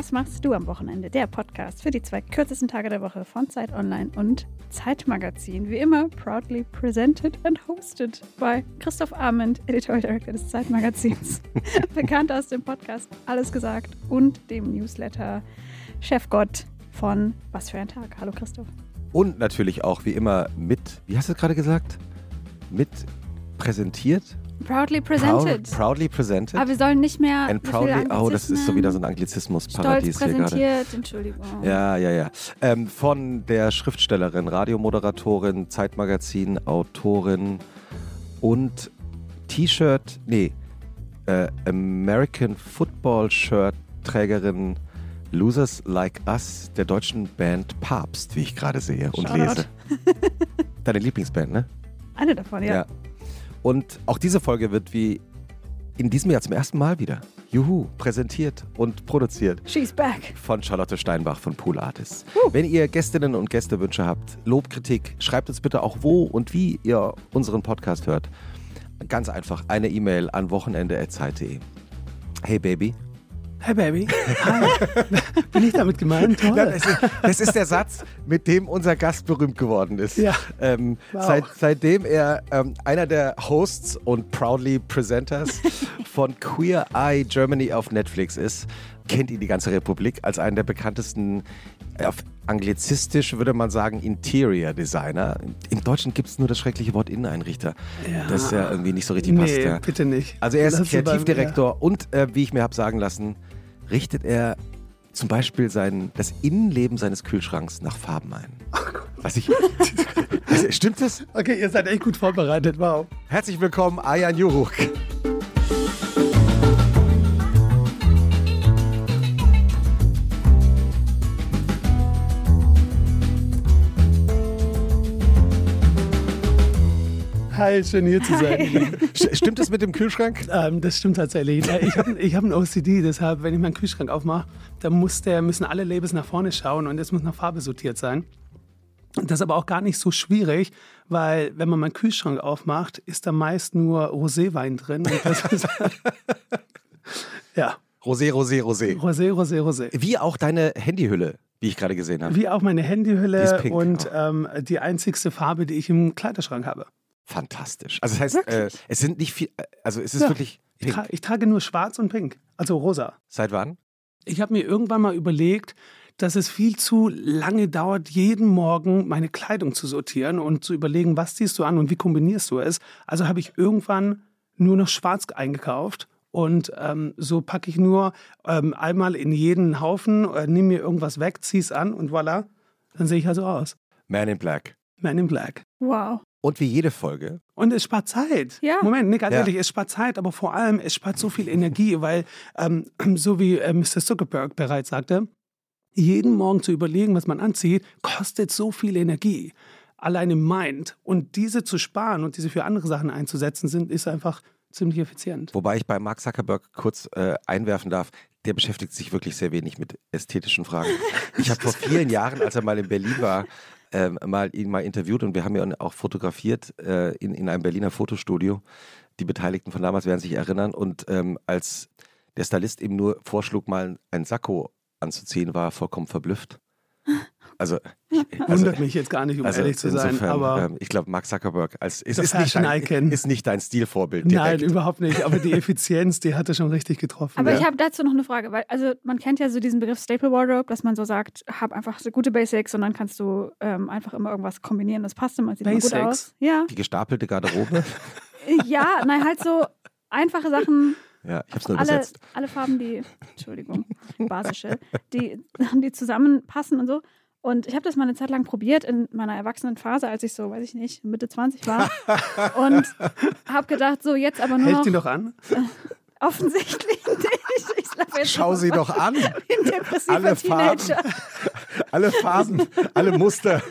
Was machst du am Wochenende? Der Podcast für die zwei kürzesten Tage der Woche von Zeit Online und Zeitmagazin. Wie immer proudly presented and hosted by Christoph Arment, Editorial Director des Zeitmagazins. Bekannt aus dem Podcast Alles gesagt und dem Newsletter Chefgott von Was für ein Tag. Hallo Christoph. Und natürlich auch wie immer mit, wie hast du es gerade gesagt? Mit präsentiert? Proudly presented. Proud, proudly presented. Aber wir sollen nicht mehr. And proudly, oh, das ist so wieder so ein Anglizismus-Paradies hier gerade. Entschuldigung. Ja, ja, ja. Ähm, von der Schriftstellerin, Radiomoderatorin, Zeitmagazin, Autorin und T-Shirt, nee, äh, American Football Shirt Trägerin Losers Like Us der deutschen Band Papst, wie ich gerade sehe und Shoutout. lese. Deine Lieblingsband, ne? Eine davon, ja. Und auch diese Folge wird wie in diesem Jahr zum ersten Mal wieder, juhu, präsentiert und produziert She's back. von Charlotte Steinbach von Pool Artists. Wenn ihr Gästinnen und Gästewünsche habt, Lob, Kritik, schreibt uns bitte auch wo und wie ihr unseren Podcast hört. Ganz einfach eine E-Mail an wochenende.zeit.de. Hey Baby. Hey Baby. Hi. Bin ich damit gemeint? Toll. Ja, das, ist, das ist der Satz, mit dem unser Gast berühmt geworden ist. Ja. Ähm, Wow. seit, seitdem er ähm, einer der Hosts und Proudly Presenters von Queer Eye Germany auf Netflix ist, kennt ihn die ganze Republik als einen der bekanntesten, äh, auf anglizistisch würde man sagen, Interior Designer. Im Deutschen gibt es nur das schreckliche Wort Inneneinrichter, Ja. das ja irgendwie nicht so richtig passt. nee, Ja. bitte nicht. Also er ist sie beim- Kreativdirektor und äh, wie ich mir habe sagen lassen, richtet er zum Beispiel sein, das Innenleben seines Kühlschranks nach Farben ein. Was ich, Also, stimmt das? Okay, ihr seid echt gut vorbereitet. Wow. Herzlich willkommen, Ayan Juruk. Hi, schön hier zu sein. St- Stimmt das mit dem Kühlschrank? ähm, das stimmt tatsächlich. Äh, Ich habe ich hab ein OCD, deshalb, wenn ich meinen Kühlschrank aufmache, dann muss der, müssen alle Labels nach vorne schauen und es muss nach Farbe sortiert sein. Das ist aber auch gar nicht so schwierig, weil wenn man meinen Kühlschrank aufmacht, ist da meist nur Roséwein drin. Und das ist, ja, Rosé, Rosé, Rosé. Rosé, Rosé, Rosé. Wie auch deine Handyhülle, wie ich gerade gesehen habe. Wie auch meine Die Handyhülle pink, und auch. ähm, die einzigste Farbe, die ich im Kleiderschrank habe. Fantastisch. Also das heißt, äh, es sind nicht viel, äh, also es ist Ja. wirklich Ich, tra ich trage nur schwarz und pink, also rosa. Seit wann? Ich habe mir irgendwann mal überlegt, dass es viel zu lange dauert, jeden Morgen meine Kleidung zu sortieren und zu überlegen, was ziehst du an und wie kombinierst du es. Also habe ich irgendwann nur noch schwarz eingekauft und ähm, so packe ich nur ähm, einmal in jeden Haufen, äh, nehme mir irgendwas weg, ziehe es an und voilà, dann sehe ich also aus. Man in Black. Man in Black. Wow. Und wie jede Folge Und es spart Zeit. Ja. Moment, nee, ganz Ja. ehrlich, es spart Zeit, aber vor allem, es spart so viel Energie, weil, ähm, so wie äh, Mr. Zuckerberg bereits sagte, jeden Morgen zu überlegen, was man anzieht, kostet so viel Energie. Allein im Mind. Und diese zu sparen und diese für andere Sachen einzusetzen, sind, ist einfach ziemlich effizient. Wobei ich bei Mark Zuckerberg kurz äh, einwerfen darf, der beschäftigt sich wirklich sehr wenig mit ästhetischen Fragen. Ich habe vor vielen Jahren, als er mal in Berlin war, ähm, mal ihn mal interviewt und wir haben ihn auch fotografiert äh, in, in einem Berliner Fotostudio. Die Beteiligten von damals werden sich erinnern. Und ähm, als der Stylist ihm nur vorschlug, mal ein Sakko anzuziehen, war er vollkommen verblüfft. Also, also Wundert mich jetzt gar nicht, um also ehrlich zu sein. insofern, Aber ähm, ich glaube, Mark Zuckerberg als, ist, ist, nicht dein, ist nicht dein Stilvorbild. nein, direkt. überhaupt nicht. Aber die Effizienz, die hat er schon richtig getroffen. Aber ja. ich habe dazu noch eine Frage, weil also man kennt ja so diesen Begriff Staple Wardrobe, dass man so sagt, hab einfach so gute Basics und dann kannst du ähm, einfach immer irgendwas kombinieren. Das passt immer, sieht immer gut Basics? aus. Ja, Die gestapelte Garderobe. ja, nein, halt so einfache Sachen, Ja, ich habe es nur alle, übersetzt. alle Farben, die, Entschuldigung, basische, die, die zusammenpassen und so. Und ich habe das mal eine Zeit lang probiert in meiner Erwachsenenphase, als ich so, weiß ich nicht, Mitte 20 war. und habe gedacht, so jetzt aber nur Hält noch ihn doch an. offensichtlich nicht. Ich laufe jetzt Schau sie doch an. wie ein depressiver Alle Farben. Teenager. Alle Farben, alle Muster,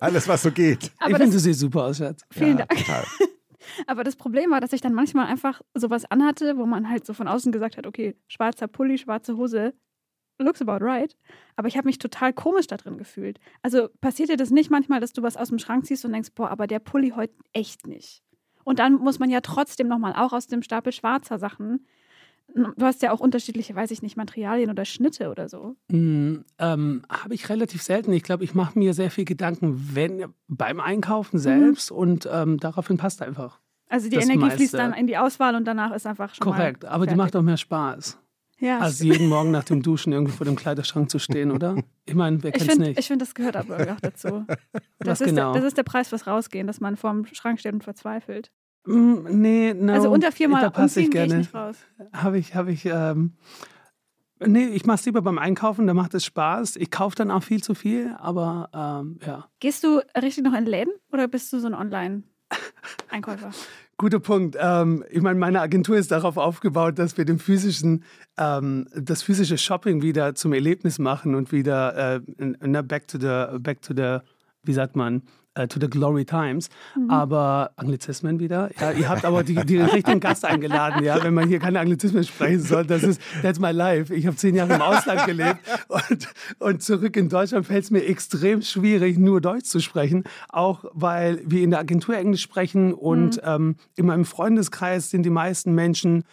alles, was so geht. Aber ich finde, du siehst super aus, Schatz. vielen ja, Dank. Total. Aber das Problem war, dass ich dann manchmal einfach sowas anhatte, wo man halt so von außen gesagt hat, okay, schwarzer Pulli, schwarze Hose, looks about right. Aber ich habe mich total komisch da drin gefühlt. Also passiert dir das nicht manchmal, dass du was aus dem Schrank ziehst und denkst, boah, aber der Pulli heute echt nicht. Und dann muss man ja trotzdem nochmal auch aus dem Stapel schwarzer Sachen Du hast ja auch unterschiedliche, weiß ich nicht, Materialien oder Schnitte oder so. Mm, ähm, Habe ich relativ selten. Ich glaube, ich mache mir sehr viel Gedanken, wenn beim Einkaufen selbst mhm. und ähm, daraufhin passt einfach. Also die Energie meiste. fließt dann in die Auswahl und danach ist einfach schon Korrekt, aber fertig. die macht auch mehr Spaß. Ja, als jeden Morgen nach dem Duschen irgendwo vor dem Kleiderschrank zu stehen, oder? Ich meine, wer kennt es nicht? Ich finde, das gehört aber auch dazu. Das, ist genau? der, das ist der Preis fürs Rausgehen, dass man vor dem Schrank steht und verzweifelt. Mm, nee, no, Also unter viermal da passe ich gerne. Ich habe ich, habe ich, ähm, nee, ich mache es lieber beim Einkaufen, da macht es Spaß. Ich kaufe dann auch viel zu viel, aber ähm, ja. Gehst du richtig noch in Läden oder bist du so ein Online-Einkäufer? Guter Punkt. Ähm, ich meine, meine Agentur ist darauf aufgebaut, dass wir den physischen, ähm, das physische Shopping wieder zum Erlebnis machen und wieder äh, back to the, back to the, wie sagt man, uh, to the Glory Times. Mhm. Aber Anglizismen wieder. Ja, ihr habt aber die, die richtigen Gast eingeladen, ja, wenn man hier keine Anglizismen sprechen soll. Das ist, that's my life. Ich habe zehn Jahre im Ausland gelebt und, und zurück in Deutschland fällt es mir extrem schwierig, nur Deutsch zu sprechen. Auch weil wir in der Agentur Englisch sprechen und mhm. ähm, in meinem Freundeskreis sind die meisten Menschen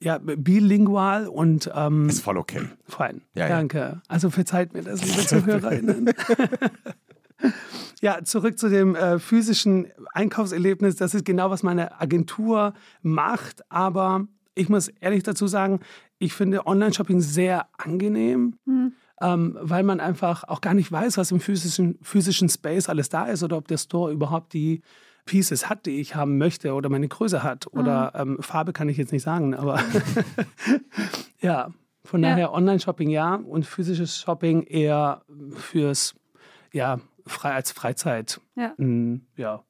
ja, bilingual und. Ähm, ist voll okay. Fein. Ja, Danke. Ja. Also verzeiht mir das, liebe ZuhörerInnen. Ja, zurück zu dem äh, physischen Einkaufserlebnis. Das ist genau, was meine Agentur macht. Aber ich muss ehrlich dazu sagen, ich finde Online-Shopping sehr angenehm. Mhm. Ähm, weil man einfach auch gar nicht weiß, was im physischen, physischen Space alles da ist oder ob der Store überhaupt die Pieces hat, die ich haben möchte oder meine Größe hat. Oder mhm. ähm, Farbe kann ich jetzt nicht sagen, aber ja, von ja. daher Online-Shopping ja und physisches Shopping eher fürs ja, frei als Freizeit. Ja. Mm, ja.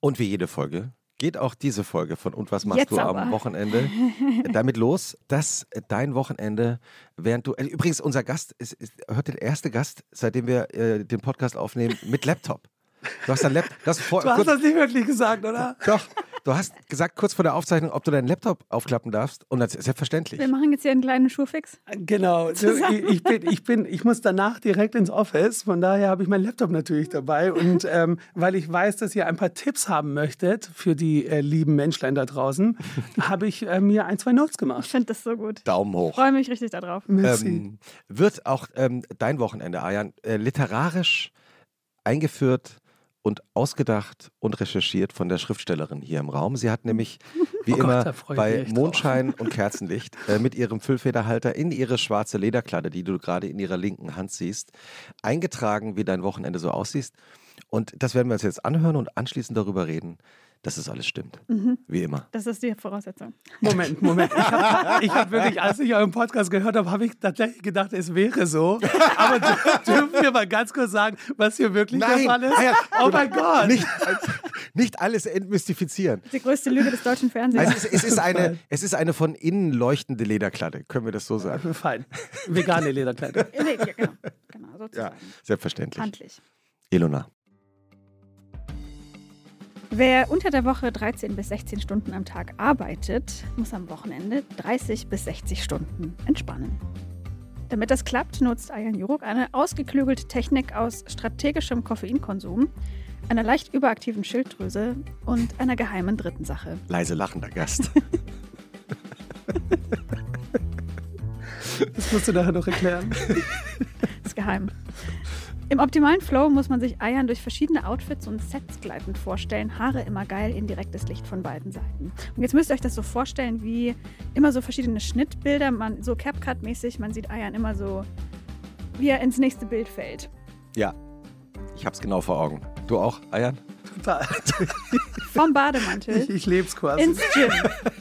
Und wie jede Folge geht auch diese Folge von Und was machst Jetzt du aber. am Wochenende damit los, dass dein Wochenende, während du, äh, übrigens unser Gast ist, ist heute der erste Gast, seitdem wir äh, den Podcast aufnehmen, mit Laptop. Du hast dein Laptop. Du hast das nicht wirklich gesagt, oder? Doch. Du hast gesagt kurz vor der Aufzeichnung, ob du deinen Laptop aufklappen darfst. Und das ist selbstverständlich. Wir machen jetzt hier einen kleinen Schuhfix. Genau. Ich, ich, bin, ich, bin, ich muss danach direkt ins Office. Von daher habe ich meinen Laptop natürlich dabei. Und ähm, weil ich weiß, dass ihr ein paar Tipps haben möchtet für die äh, lieben Menschlein da draußen, habe ich äh, mir ein, zwei Notes gemacht. Ich finde das so gut. Daumen hoch. Ich freue mich richtig darauf. Ähm, wird auch ähm, dein Wochenende, Arjan, äh, literarisch eingeführt und ausgedacht und recherchiert von der Schriftstellerin hier im Raum. Sie hat nämlich, wie oh immer, Gott, bei Mondschein drauf. und Kerzenlicht äh, mit ihrem Füllfederhalter in ihre schwarze Lederkladde, die du gerade in ihrer linken Hand siehst, eingetragen, wie dein Wochenende so aussieht. Und das werden wir uns jetzt anhören und anschließend darüber reden, dass es alles stimmt. Mhm. Wie immer. Das ist die Voraussetzung. Moment, Moment. Ich habe hab wirklich, als ich euren Podcast gehört habe, habe ich tatsächlich gedacht, es wäre so. Aber dürfen wir mal ganz kurz sagen, was hier wirklich Nein. der Fall ist? Oh mein Gott. Nicht, nicht alles entmystifizieren. Die größte Lüge des deutschen Fernsehens. Also es, es, ist eine, es ist eine von innen leuchtende Lederkladde. Können wir das so sagen? Fein. Vegane Lederkladde. ja, genau. genau sozusagen. Ja, selbstverständlich. Handlich. Ilona. Wer unter der Woche 13 bis 16 Stunden am Tag arbeitet, muss am Wochenende 30 bis 60 Stunden entspannen. Damit das klappt, nutzt Ayan Juruk eine ausgeklügelte Technik aus strategischem Koffeinkonsum, einer leicht überaktiven Schilddrüse und einer geheimen dritten Sache. Leise lachender Gast. das musst du nachher noch erklären. Das ist geheim. Im optimalen Flow muss man sich Eiern durch verschiedene Outfits und Sets gleitend vorstellen. Haare immer geil in direktes Licht von beiden Seiten. Und jetzt müsst ihr euch das so vorstellen, wie immer so verschiedene Schnittbilder, man, so CapCut-mäßig, man sieht Eiern immer so, wie er ins nächste Bild fällt. Ja, ich hab's genau vor Augen. Du auch, Eiern? Total. Vom Bademantel. Ich, ich leb's quasi. Ins Gym,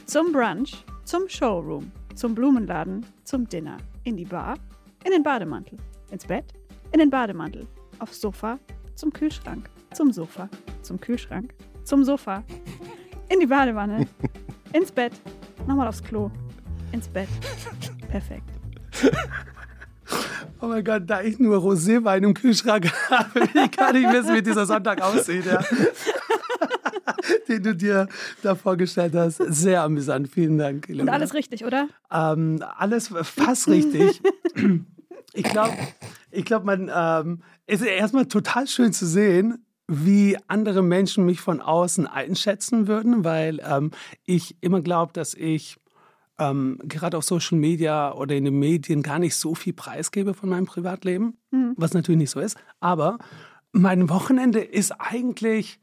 zum Brunch, zum Showroom, zum Blumenladen, zum Dinner, in die Bar, in den Bademantel, ins Bett, in den Bademantel, aufs Sofa, zum Kühlschrank, zum Sofa, zum Kühlschrank, zum Sofa, in die Badewanne, ins Bett, nochmal aufs Klo, ins Bett. Perfekt. Oh mein Gott, da ich nur Roséwein im Kühlschrank habe, ich kann nicht wissen, wie dieser Sonntag aussieht, ja. den du dir da vorgestellt hast. Sehr amüsant, vielen Dank. Ilona. Und alles richtig, oder? Ähm, alles fast richtig. Ich glaube, ich glaube, man ähm, ist erstmal total schön zu sehen, wie andere Menschen mich von außen einschätzen würden, weil ähm, ich immer glaube, dass ich ähm, gerade auf Social Media oder in den Medien gar nicht so viel preisgebe von meinem Privatleben, mhm. was natürlich nicht so ist. Aber mein Wochenende ist eigentlich,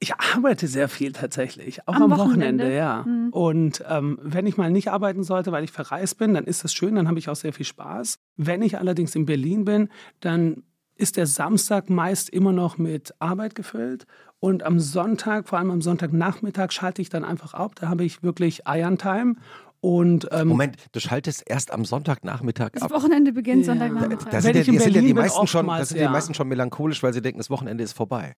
ich arbeite sehr viel tatsächlich, auch am, am Wochenende, Wochenende, ja. Mhm. Und ähm, wenn ich mal nicht arbeiten sollte, weil ich verreist bin, dann ist das schön, dann habe ich auch sehr viel Spaß. Wenn ich allerdings in Berlin bin, dann ist der Samstag meist immer noch mit Arbeit gefüllt. Und am Sonntag, vor allem am Sonntagnachmittag, schalte ich dann einfach ab. Da habe ich wirklich Iron-Time. Und, ähm, Moment, du schaltest erst am Sonntagnachmittag ab. Das Wochenende beginnt ja. Sonntagnachmittag. Da, da sind, ja, sind ja die meisten schon, das sind ja. die meisten schon melancholisch, weil sie denken, das Wochenende ist vorbei.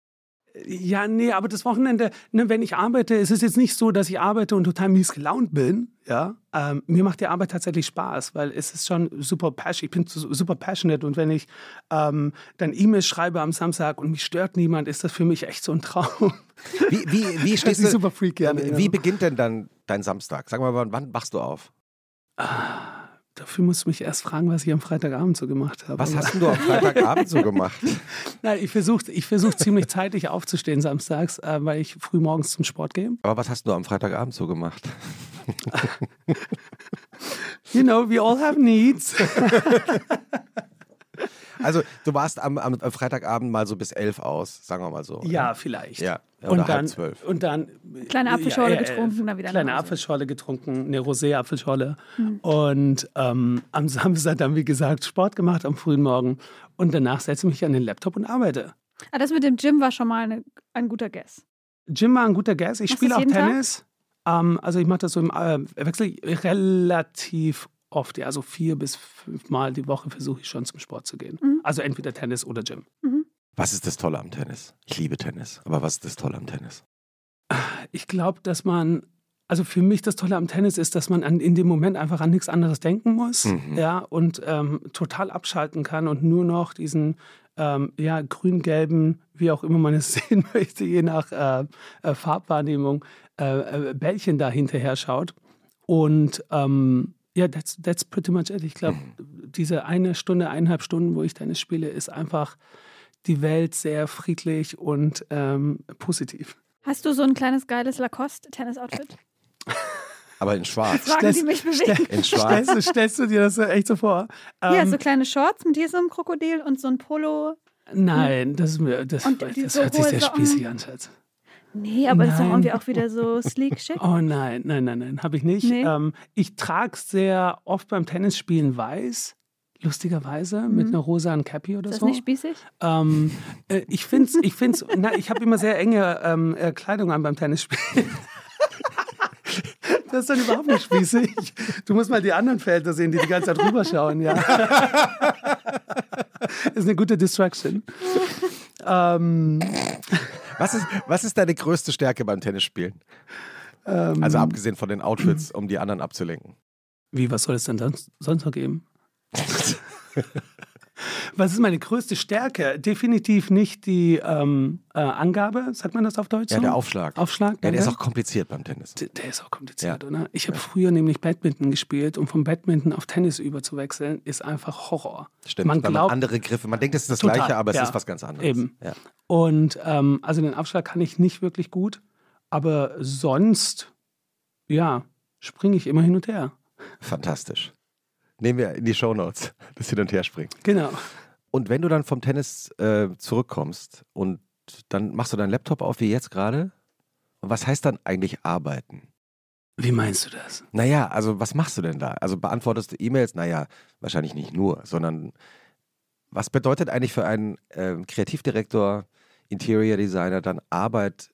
Ja, nee, aber das Wochenende, ne, wenn ich arbeite, ist es jetzt nicht so, dass ich arbeite und total mies gelaunt bin. Ja, ähm, mir macht die Arbeit tatsächlich Spaß, weil es ist schon super passionate. Ich bin super passionate und wenn ich ähm, dann E-Mails schreibe am Samstag und mich stört niemand, ist das für mich echt so ein Traum. Wie, wie, wie stehst du? Super Freak gerne. Wie ja. beginnt denn dann dein Samstag? Sag mal, wann wachst du auf? Ah. Dafür musst du mich erst fragen, was ich am Freitagabend so gemacht habe. Was hast du am Freitagabend so gemacht? Nein, ich versuche ich versuch ziemlich zeitig aufzustehen samstags, äh, weil ich früh morgens zum Sport gehe. Aber was hast du am Freitagabend so gemacht? you know, we all have needs. Also du warst am, am, Freitagabend mal so bis elf aus, sagen wir mal so. Ja, vielleicht. Ja. Oder und dann, zwölf. Und dann kleine Apfelschorle ja, äh, getrunken, dann wieder Kleine Apfelschorle getrunken, eine Rosé-Apfelschorle. Mhm. Und ähm, am Samstag dann, wie gesagt, Sport gemacht am frühen Morgen. Und danach setze ich mich an den Laptop und arbeite. Ah, das mit dem Gym war schon mal eine, ein guter Guess. Gym war ein guter Guess. Ich spiele auch Tennis. Ähm, also ich mache das so im äh, Wechsel relativ oft, ja, so vier bis fünf Mal die Woche versuche ich schon zum Sport zu gehen. Mhm. Also entweder Tennis oder Gym. Mhm. Was ist das Tolle am Tennis? Ich liebe Tennis, aber was ist das Tolle am Tennis? Ich glaube, dass man, also für mich das Tolle am Tennis ist, dass man an, in dem Moment einfach an nichts anderes denken muss, mhm. ja, und ähm, total abschalten kann und nur noch diesen ähm, ja, grün-gelben, wie auch immer man es sehen möchte, je nach äh, äh, Farbwahrnehmung, äh, äh Bällchen da hinterher schaut. Und ähm, ja, that's, that's pretty much it. Ich glaube, mhm. diese eine Stunde, eineinhalb Stunden, wo ich Tennis spiele, ist einfach die Welt sehr friedlich und ähm, positiv. Hast du so ein kleines geiles Lacoste-Tennis-Outfit? Aber in schwarz. Fragen, stellst, die mich bewegen. In schwarz. Stellst, stellst, du dir das echt so vor? Ja, ähm, so kleine Shorts mit diesem Krokodil und so ein Polo. Nein, das, das, das, das so hört sich sehr spießig an, Schatz. Nee, aber nein. das ist doch irgendwie auch wieder so sleek schick. Oh nein, nein, nein, nein, habe ich nicht. Nee. Ähm, ich trage sehr oft beim Tennisspielen weiß. Lustigerweise mhm. mit einer rosa Cappy oder so. Ist das nicht spießig? Ähm, äh, ich finde es, ich find's, na, ich habe immer sehr enge ähm, äh, Kleidung an beim Tennisspielen. Das ist dann überhaupt nicht spießig. Du musst mal die anderen Felder sehen, die die ganze Zeit rüberschauen, ja. Das ist eine gute Distraction. ähm. Was ist, was ist deine größte Stärke beim Tennisspielen? Ähm, also abgesehen von den Outfits, um die anderen abzulenken. Wie, was soll es denn sonst noch geben? Was ist meine größte Stärke? Definitiv nicht die ähm, äh, Angabe, sagt man das auf Deutsch? Ja, so? der Aufschlag. Aufschlag. Ja, der ist auch kompliziert beim Tennis. Der, der ist auch kompliziert, ja. oder? Ich habe ja. früher nämlich Badminton gespielt und vom Badminton auf Tennis überzuwechseln ist einfach Horror. Stimmt, man glaubt, man andere Griffe. Man denkt, es ist das total, Gleiche, aber es ja, ist was ganz anderes. Eben. Und ähm, also den Aufschlag kann ich nicht wirklich gut, aber sonst, ja, springe ich immer hin und her. Fantastisch nehmen wir in die Shownotes, das Hin- und Herspringen. Genau. Und wenn du dann vom Tennis äh, zurückkommst und dann machst du deinen Laptop auf, wie jetzt gerade, was heißt dann eigentlich arbeiten? Wie meinst du das? Naja, also was machst du denn da? Also beantwortest du E-Mails? Naja, wahrscheinlich nicht nur, sondern was bedeutet eigentlich für einen äh, Kreativdirektor, Interior Designer dann Arbeit?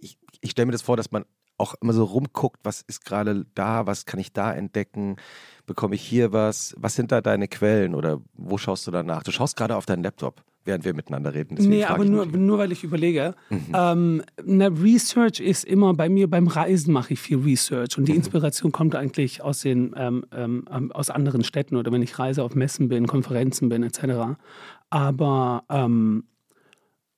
Ich, ich stelle mir das vor, dass man auch immer so rumguckt, was ist gerade da, was kann ich da entdecken, bekomme ich hier was, was sind da deine Quellen oder wo schaust du danach? Du schaust gerade auf deinen Laptop, während wir miteinander reden. Deswegen nee, aber nur, nur weil ich überlege. Mhm. Ähm, na, Research ist immer bei mir, beim Reisen mache ich viel Research und die mhm. Inspiration kommt eigentlich aus, den, ähm, ähm, ähm, aus anderen Städten oder wenn ich reise auf Messen bin, Konferenzen bin etc. Aber ähm,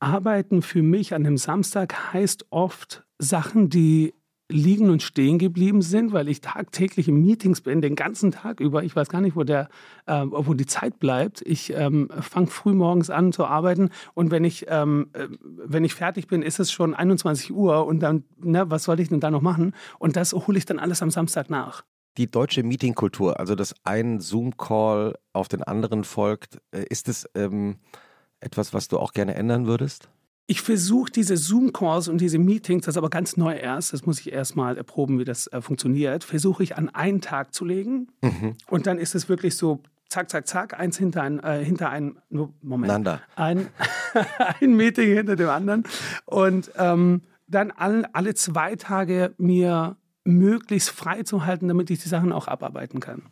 Arbeiten für mich an einem Samstag heißt oft Sachen, die liegen und stehen geblieben sind, weil ich tagtäglich in Meetings bin, den ganzen Tag über. Ich weiß gar nicht, wo, der, äh, wo die Zeit bleibt. Ich ähm, fange früh morgens an zu arbeiten und wenn ich, ähm, äh, wenn ich fertig bin, ist es schon 21 Uhr und dann, na, was soll ich denn da noch machen? Und das hole ich dann alles am Samstag nach. Die deutsche Meetingkultur, also dass ein Zoom-Call auf den anderen folgt, äh, ist es ähm, etwas, was du auch gerne ändern würdest? Ich versuche diese Zoom-Calls und diese Meetings, das ist aber ganz neu erst, das muss ich erstmal erproben, wie das äh, funktioniert, versuche ich an einen Tag zu legen. Mhm. Und dann ist es wirklich so, zack, zack, zack, eins hinter ein, äh, hinter ein, Moment, ein, ein Meeting hinter dem anderen. Und ähm, dann all, alle zwei Tage mir möglichst frei zu halten, damit ich die Sachen auch abarbeiten kann.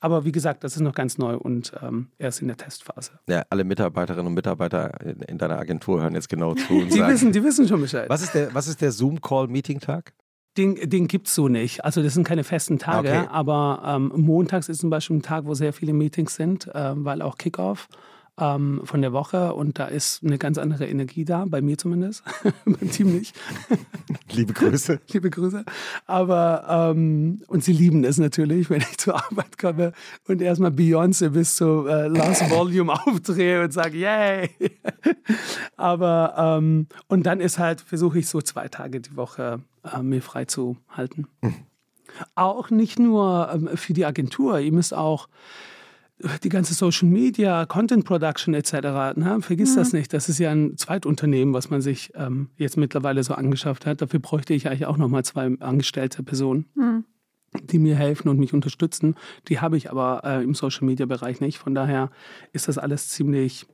Aber wie gesagt, das ist noch ganz neu und ähm, erst in der Testphase. Ja, alle Mitarbeiterinnen und Mitarbeiter in, in deiner Agentur hören jetzt genau zu. Und die, sagen, wissen, die wissen schon Bescheid. Was ist der, was ist der Zoom-Call-Meeting-Tag? Den, den gibt es so nicht. Also das sind keine festen Tage, okay. aber ähm, montags ist zum Beispiel ein Tag, wo sehr viele Meetings sind, äh, weil auch Kickoff ähm, von der Woche und da ist eine ganz andere Energie da, bei mir zumindest, beim Team nicht. Liebe Grüße. Liebe Grüße. Aber, ähm, und sie lieben es natürlich, wenn ich zur Arbeit komme und erstmal Beyoncé bis zu äh, Last Volume aufdrehe und sage, yay. Aber, ähm, und dann ist halt, versuche ich so zwei Tage die Woche äh, mir frei zu halten. Mhm. Auch nicht nur ähm, für die Agentur, ihr müsst auch die ganze Social Media, Content Production etc. Ne? Vergiss mhm. das nicht. Das ist ja ein Zweitunternehmen, was man sich ähm, jetzt mittlerweile so angeschafft hat. Dafür bräuchte ich eigentlich auch nochmal zwei angestellte Personen. Mhm. die mir helfen und mich unterstützen. Die habe ich aber äh, im Social-Media-Bereich nicht. Von daher ist das alles ziemlich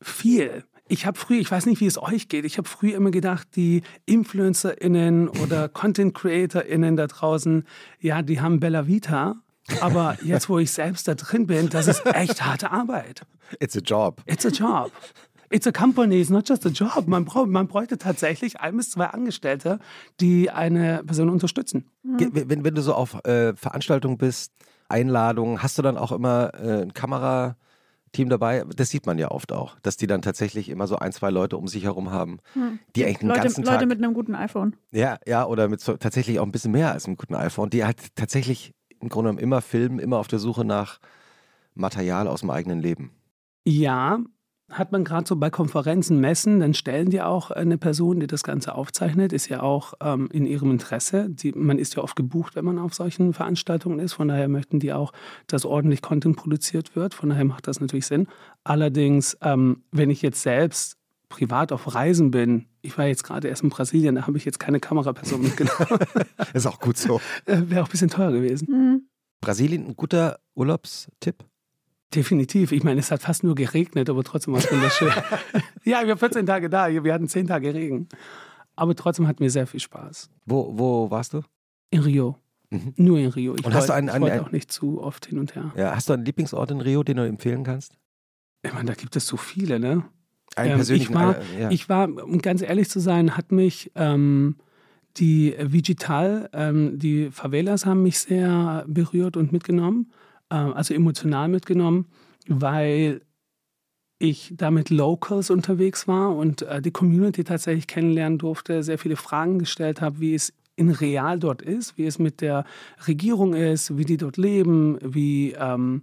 viel. Ich habe früher, ich weiß nicht, wie es euch geht, ich habe früher immer gedacht, die InfluencerInnen oder Content-CreatorInnen da draußen, ja, die haben Bella Vita aber jetzt, wo ich selbst da drin bin, das ist echt harte Arbeit. It's a job. It's a job. It's a company, it's not just a job. Man, brauch, man bräuchte tatsächlich ein bis zwei Angestellte, die eine Person unterstützen. Wenn, wenn du so auf äh, Veranstaltungen bist, Einladungen, hast du dann auch immer äh, ein Kamerateam dabei? Das sieht man ja oft auch, dass die dann tatsächlich immer so ein, zwei Leute um sich herum haben, hm. die eigentlich den Leute, ganzen Tag... Leute mit einem guten iPhone. Ja, ja, oder mit so, tatsächlich auch ein bisschen mehr als einem guten iPhone, die halt tatsächlich im Grunde genommen immer filmen, immer auf der Suche nach Material aus dem eigenen Leben. Ja, hat man gerade so bei Konferenzen, Messen, dann stellen die auch eine Person, die das Ganze aufzeichnet, ist ja auch ähm, in ihrem Interesse. Die, man ist ja oft gebucht, wenn man auf solchen Veranstaltungen ist. Von daher möchten die auch, dass ordentlich Content produziert wird. Von daher macht das natürlich Sinn. Allerdings, ähm, wenn ich jetzt selbst privat auf Reisen bin, ich war jetzt gerade erst in Brasilien, da habe ich jetzt keine Kameraperson mitgenommen. ist auch gut so. Äh, Wäre auch ein bisschen teuer gewesen. Mhm. Brasilien, ein guter Urlaubstipp? Definitiv. Ich meine, es hat fast nur geregnet, aber trotzdem war es wunderschön. ja, wir waren 14 Tage da. Wir hatten 10 Tage Regen. Aber trotzdem hatten wir sehr viel Spaß. Wo, wo warst du? In Rio. Mhm. Nur in Rio. Ich und hast wollte, du einen, einen, einen, auch nicht zu oft hin und her. Ja, hast du einen Lieblingsort in Rio, den du empfehlen kannst? Ich meine, da gibt es so viele, ne? Einen ähm, ich, war, äh, ja. ich war, um ganz ehrlich zu sein, hat mich ähm, die Vigital, ähm, die Favelas haben mich sehr berührt und mitgenommen, äh, also emotional mitgenommen, weil ich da mit Locals unterwegs war und äh, die Community tatsächlich kennenlernen durfte, sehr viele Fragen gestellt habe, wie es in real dort ist, wie es mit der Regierung ist, wie die dort leben, wie ähm, ähm,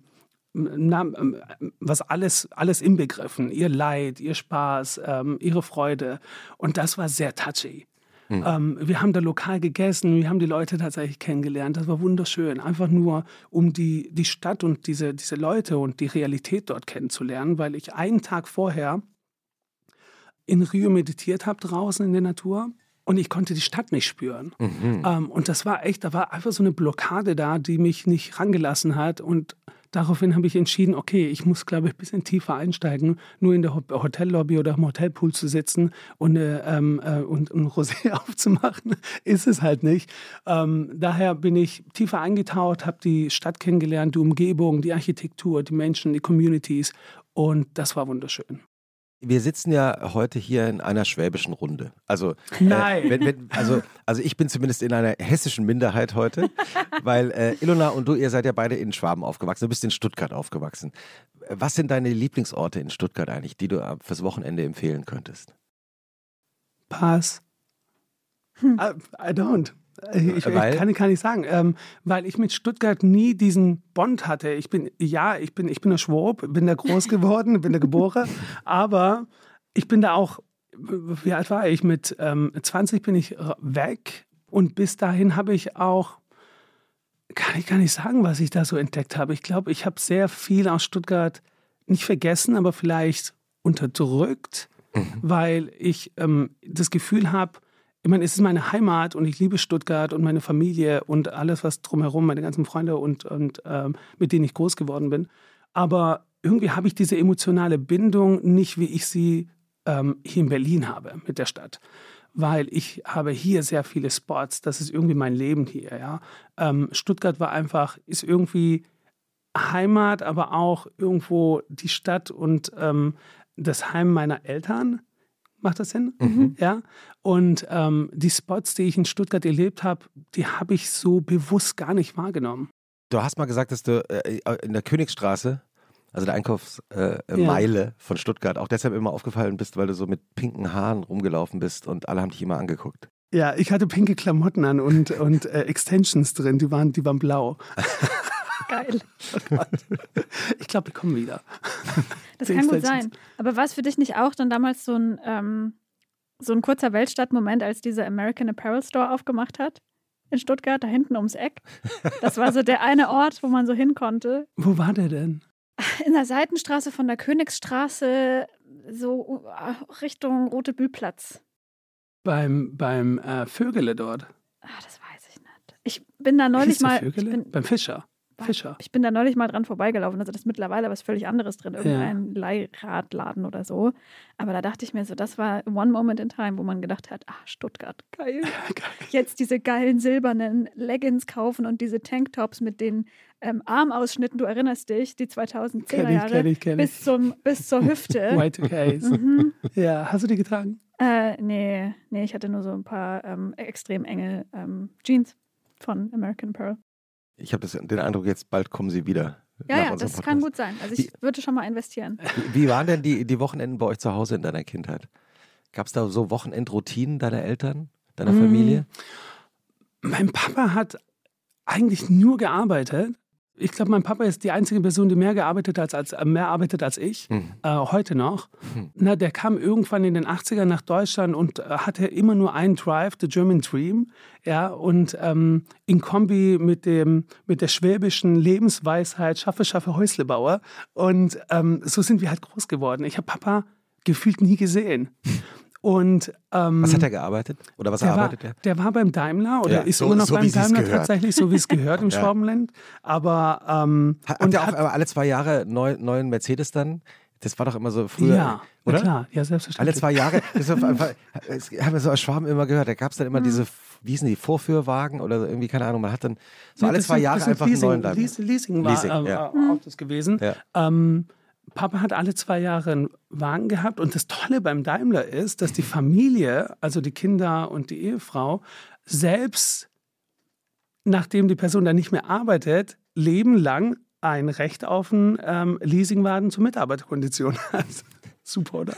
was alles, alles inbegriffen. Ihr Leid, ihr Spaß, ähm, ihre Freude. Und das war sehr touchy. Mhm. Ähm, wir haben da lokal gegessen, wir haben die Leute tatsächlich kennengelernt. Das war wunderschön. Einfach nur, um die, die Stadt und diese, diese Leute und die Realität dort kennenzulernen, weil ich einen Tag vorher in Rio meditiert habe draußen in der Natur und ich konnte die Stadt nicht spüren. Mhm. Ähm, und das war echt, da war einfach so eine Blockade da, die mich nicht rangelassen hat. Und daraufhin habe ich entschieden, okay, ich muss, glaube ich, ein bisschen tiefer einsteigen. Nur in der Hotellobby oder im Hotelpool zu sitzen und, äh, ähm, äh, und ein Rosé aufzumachen, ist es halt nicht. Ähm, daher bin ich tiefer eingetaucht, habe die Stadt kennengelernt, die Umgebung, die Architektur, die Menschen, die Communities. Und das war wunderschön. Wir sitzen ja heute hier in einer schwäbischen Runde. Also, äh, Nein. Äh, wenn, wenn, also, also ich bin zumindest in einer hessischen Minderheit heute, weil äh, Ilona und du, ihr seid ja beide in Schwaben aufgewachsen. Du bist in Stuttgart aufgewachsen. Was sind deine Lieblingsorte in Stuttgart eigentlich, die du äh, fürs Wochenende empfehlen könntest? Pass. Hm. I, I don't. Ich, Weil? ich kann, kann ich sagen, ähm, weil ich mit Stuttgart nie diesen Bond hatte. Ich bin, ja, ich bin, ich bin der Schwab, bin da groß geworden, bin da geboren, aber ich bin da auch, wie alt war ich? Mit ähm, 20 bin ich äh, weg und bis dahin habe ich auch, kann ich gar nicht sagen, was ich da so entdeckt habe. Ich glaube, ich habe sehr viel aus Stuttgart nicht vergessen, aber vielleicht unterdrückt, weil ich ähm, das Gefühl habe, ich meine, es ist meine Heimat und ich liebe Stuttgart und meine Familie und alles, was drumherum, meine ganzen Freunde und, und ähm, mit denen ich groß geworden bin. Aber irgendwie habe ich diese emotionale Bindung nicht, wie ich sie ähm, hier in Berlin habe mit der Stadt. Weil ich habe hier sehr viele Spots, das ist irgendwie mein Leben hier. Ja? Ähm, Stuttgart war einfach, ist irgendwie Heimat, aber auch irgendwo die Stadt und ähm, das Heim meiner Eltern. Macht das Sinn? Ja. Und ähm, die Spots, die ich in Stuttgart erlebt habe, die habe ich so bewusst gar nicht wahrgenommen. Du hast mal gesagt, dass du äh, in der Königsstraße, also der Einkaufsmeile äh, Meile von Stuttgart, auch deshalb immer aufgefallen bist, weil du so mit pinken Haaren rumgelaufen bist und alle haben dich immer angeguckt. Ja, ich hatte pinke Klamotten an und, und äh, Extensions drin, die waren, die waren blau. Geil. Ich glaube, die kommen wieder. Das kann gut sein. Aber war es für dich nicht auch dann damals so ein, ähm, so ein kurzer Weltstadtmoment, als dieser American Apparel Store aufgemacht hat? In Stuttgart, da hinten ums Eck. Das war so der eine Ort, wo man so hin konnte. Wo war der denn? In der Seitenstraße von der Königsstraße, so äh, Richtung Rote Bühlplatz. Beim, beim äh, Vögele dort. Ah, das weiß ich nicht. Ich bin da neulich mal. Vögele? bin, beim Fischer. Fischer. ich bin da neulich mal dran vorbeigelaufen. Also das ist mittlerweile was völlig anderes drin, Ja. irgendein Leihradladen oder so. Aber da dachte ich mir so, das war one moment in time, wo man gedacht hat, ah, Stuttgart, geil. Jetzt diese geilen silbernen Leggings kaufen und diese Tanktops mit den ähm, Armausschnitten, du erinnerst dich, die 2010er Kenn ich, Jahre, kenn ich, kenn ich. bis, zum, bis zur Hüfte. Y2Ks. mhm. Ja, hast du die getragen? äh, nee, nee, ich hatte nur so ein paar ähm, extrem enge ähm, Jeans von American Pearl. Ich habe den Eindruck, jetzt bald kommen sie wieder. Ja, ja, das kann Podcast. gut sein. Also ich würde schon mal investieren. Wie, wie waren denn die, die Wochenenden bei euch zu Hause in deiner Kindheit? Gab es da so Wochenendroutinen deiner Eltern, deiner Mm. Familie? Mein Papa hat eigentlich nur gearbeitet. Ich glaube, mein Papa ist die einzige Person, die mehr gearbeitet hat als, äh, mehr arbeitet als ich, Hm. äh, heute noch. Hm. Na, der kam irgendwann in den 80ern nach Deutschland und äh, hatte immer nur einen Drive, the German Dream. Ja, und ähm, in Kombi mit, dem, mit der schwäbischen Lebensweisheit, schaffe, schaffe, Häuslebauer. Und ähm, so sind wir halt groß geworden. Ich habe Papa gefühlt nie gesehen. Und ähm, Was hat er gearbeitet? Oder was der arbeitet war, er? der war beim Daimler oder Ja, ist so- immer noch so beim Daimler tatsächlich, so wie es gehört im Ja. Schwabenland. Aber ähm, Ha- Habt und auch hat, aber alle zwei Jahre neu, neuen Mercedes dann? Das war doch immer so früher. ja, oder? klar, ja Alle selbstverständlich. zwei Jahre, das einfach, das haben wir so aus Schwaben immer gehört, da gab es dann immer diese, wie hießen die, Vorführwagen oder irgendwie, keine Ahnung, man hat dann so Ja, alle zwei sind- Jahre einfach einen Leasing, neuen Daimler. Leasing, Leasing war Leasing, äh, ja. äh, auch das gewesen. Ja. Ähm, Papa hat alle zwei Jahre einen Wagen gehabt und das Tolle beim Daimler ist, dass die Familie, also die Kinder und die Ehefrau, selbst nachdem die Person dann nicht mehr arbeitet, lebenlang ein Recht auf einen ähm, Leasingwagen zur Mitarbeiterkondition hat. Super, oder?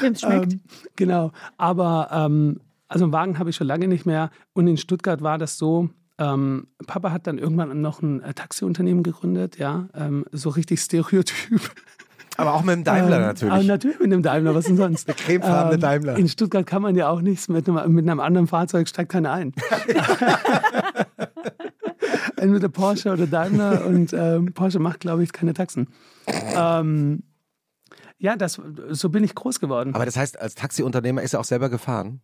Wem es schmeckt. Ähm, genau. Aber ähm, also einen Wagen habe ich schon lange nicht mehr. Und in Stuttgart war das so. Ähm, Papa hat dann irgendwann noch ein äh, Taxiunternehmen gegründet, ja, ähm, so richtig Stereotyp. Aber auch mit dem Daimler Ähm, natürlich. Aber natürlich mit dem Daimler, was denn sonst? Der cremefarbene Ähm, Daimler. In Stuttgart kann man ja auch nichts mit einem, mit einem anderen Fahrzeug, steigt keiner ein. Entweder Porsche oder Daimler und ähm, Porsche macht, glaube ich, keine Taxen. Ähm, ja, das, so bin ich groß geworden. Aber das heißt, als Taxiunternehmer ist er auch selber gefahren.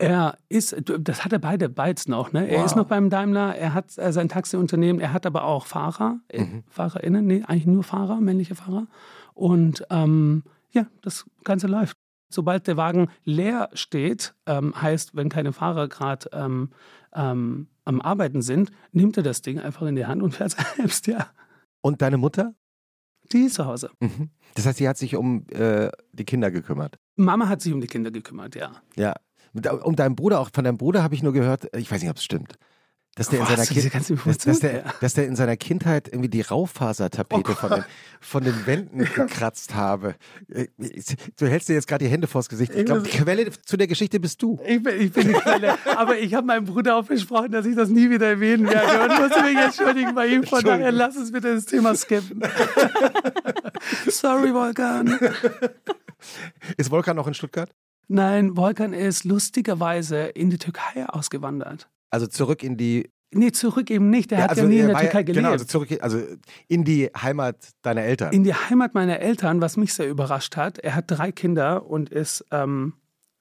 Er ist, das hat er beide beides noch, ne? Er Wow. ist noch beim Daimler, er hat äh, sein Taxiunternehmen, er hat aber auch Fahrer, äh, Mhm. FahrerInnen, nee, eigentlich nur Fahrer, männliche Fahrer. Und ähm, ja, das Ganze läuft. Sobald der Wagen leer steht, ähm, heißt, wenn keine Fahrer gerade ähm, ähm, am Arbeiten sind, nimmt er das Ding einfach in die Hand und fährt selbst, ja. Und deine Mutter? Die ist zu Hause. Mhm. Das heißt, sie hat sich um äh, die Kinder gekümmert. Mama hat sich um die Kinder gekümmert, ja. Ja. Und Um deinen Bruder, auch von deinem Bruder habe ich nur gehört, ich weiß nicht, ob es stimmt, dass der, in seiner kind, dass, dass, der, dass der in seiner Kindheit irgendwie die Raufasertapete Oh von, den, von den Wänden gekratzt habe. Äh, Du hältst dir jetzt gerade die Hände vors Gesicht. Ich glaube, die Quelle zu der Geschichte bist du. Ich bin, ich bin die Quelle. Aber ich habe meinem Bruder auch versprochen, dass ich das nie wieder erwähnen werde und musste mich entschuldigen bei ihm. Von daher lass uns bitte das Thema skippen. Sorry, Volkan. Ist Volkan noch in Stuttgart? Nein, Volkan ist lustigerweise in die Türkei ausgewandert. Also zurück in die. Nee, zurück eben nicht. Der hat also ja nie in er der ja- Türkei gelebt. Genau, also zurück, also in die Heimat deiner Eltern. in die Heimat meiner Eltern, was mich sehr überrascht hat. Er hat drei Kinder und ist ähm,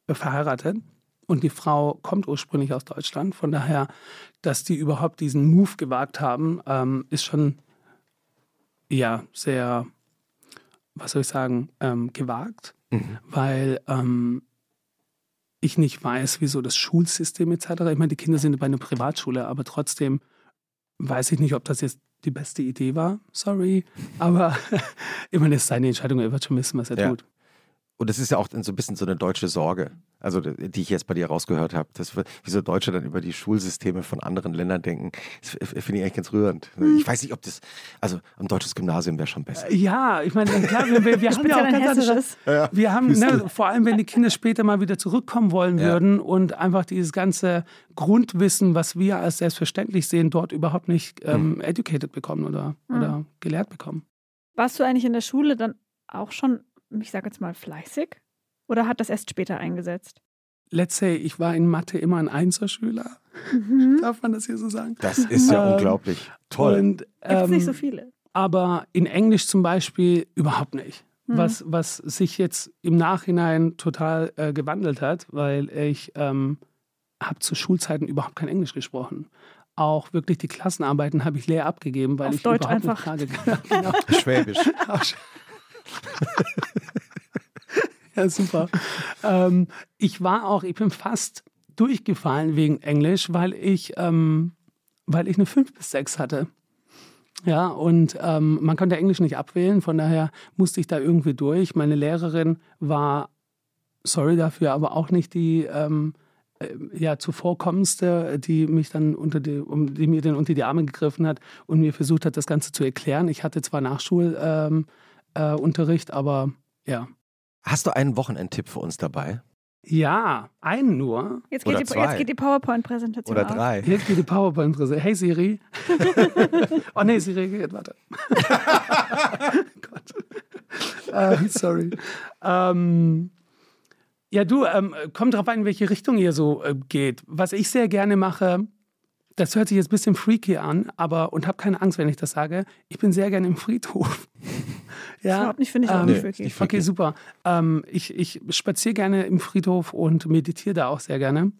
verheiratet. Und die Frau kommt ursprünglich aus Deutschland. Von daher, dass die überhaupt diesen Move gewagt haben, ähm, ist schon ja sehr, was soll ich sagen, ähm, gewagt. Mhm. Weil ähm, ich nicht weiß, wieso das Schulsystem etc. Ich meine, die Kinder sind bei einer Privatschule, aber trotzdem weiß ich nicht, ob das jetzt die beste Idee war. Sorry. Aber ich meine, es ist seine Entscheidung, er wird schon wissen, was er Ja. tut. Und das ist ja auch so ein bisschen so eine deutsche Sorge, also die ich jetzt bei dir rausgehört habe, dass wir- wie so Deutsche dann über die Schulsysteme von anderen Ländern denken. Finde ich eigentlich ganz rührend. Hm. Ich weiß nicht, ob das, also ein deutsches Gymnasium wäre schon besser. Ja, ich meine, klar, wir, wir, wir haben ja auch ein ganz hessisches. wir haben, ne, vor allem wenn die Kinder später mal wieder zurückkommen wollen Ja. würden und einfach dieses ganze Grundwissen, was wir als selbstverständlich sehen, dort überhaupt nicht ähm, educated bekommen oder, oder gelehrt bekommen. Warst du eigentlich in der Schule dann auch schon, ich sage jetzt mal, fleißig? Oder hat das erst später eingesetzt? Let's say, ich war in Mathe immer ein Einserschüler. Mhm. Darf man das hier so sagen? Das ist ja Ähm, unglaublich. Toll. Und, Gibt es ähm, nicht so viele. aber in Englisch zum Beispiel überhaupt nicht. Mhm. Was, was sich jetzt im Nachhinein total äh, gewandelt hat, weil ich ähm, habe zu Schulzeiten überhaupt kein Englisch gesprochen. Auch wirklich die Klassenarbeiten habe ich leer abgegeben, weil Auf ich Deutsch überhaupt einfach. nicht frage. genau. Schwäbisch. Ja, super. ähm, ich war auch, ich bin fast durchgefallen wegen Englisch, weil ich, ähm, weil ich eine 5 bis 6 hatte. Ja, und ähm, man konnte Englisch nicht abwählen, von daher musste ich da irgendwie durch. Meine Lehrerin war, sorry dafür, aber auch nicht die ähm, äh, ja, zuvorkommendste, die mich dann unter die, um, die mir dann unter die Arme gegriffen hat und mir versucht hat, das Ganze zu erklären. Ich hatte zwar Nachschulunterricht, ähm, äh, Unterricht, aber ja. Hast du einen Wochenendtipp für uns dabei? Ja, einen nur. Jetzt oder geht, die, jetzt geht die PowerPoint-Präsentation Oder auf. drei? Jetzt geht die PowerPoint-Präsentation. Hey Siri. oh nee, Siri geht, warte. Gott. Äh, sorry. Ähm, ja, du, ähm, kommt drauf an, in welche Richtung ihr so äh, geht. Was ich sehr gerne mache, das hört sich jetzt ein bisschen freaky an, aber und habe keine Angst, wenn ich das sage. Ich bin sehr gerne im Friedhof. ja, Überhaupt nicht, finde ich auch ähm, nicht Nee, wirklich. nicht Okay, super. Ähm, ich ich spaziere gerne im Friedhof und meditiere da auch sehr gerne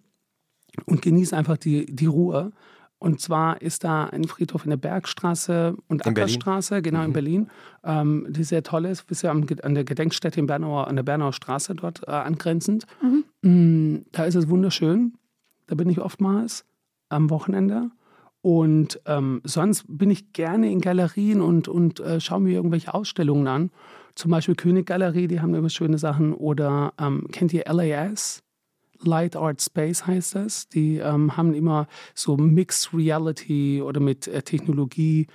und genieße einfach die, die Ruhe. Und zwar ist da ein Friedhof in der Bergstraße und In Berlin? Ackerstraße, genau in Berlin, ähm, die sehr toll ist. Bist ja an der Gedenkstätte in Bernauer, an der Bernauer Straße dort äh, angrenzend. Mm, da ist es wunderschön. Da bin ich oftmals am Wochenende. Und ähm, sonst bin ich gerne in Galerien und, und äh, schaue mir irgendwelche Ausstellungen an. Zum Beispiel König-Galerie, die haben immer schöne Sachen. Oder ähm, kennt ihr LAS? Light Art Space heißt das. Die ähm, haben immer so Mixed Reality oder mit äh, Technologie,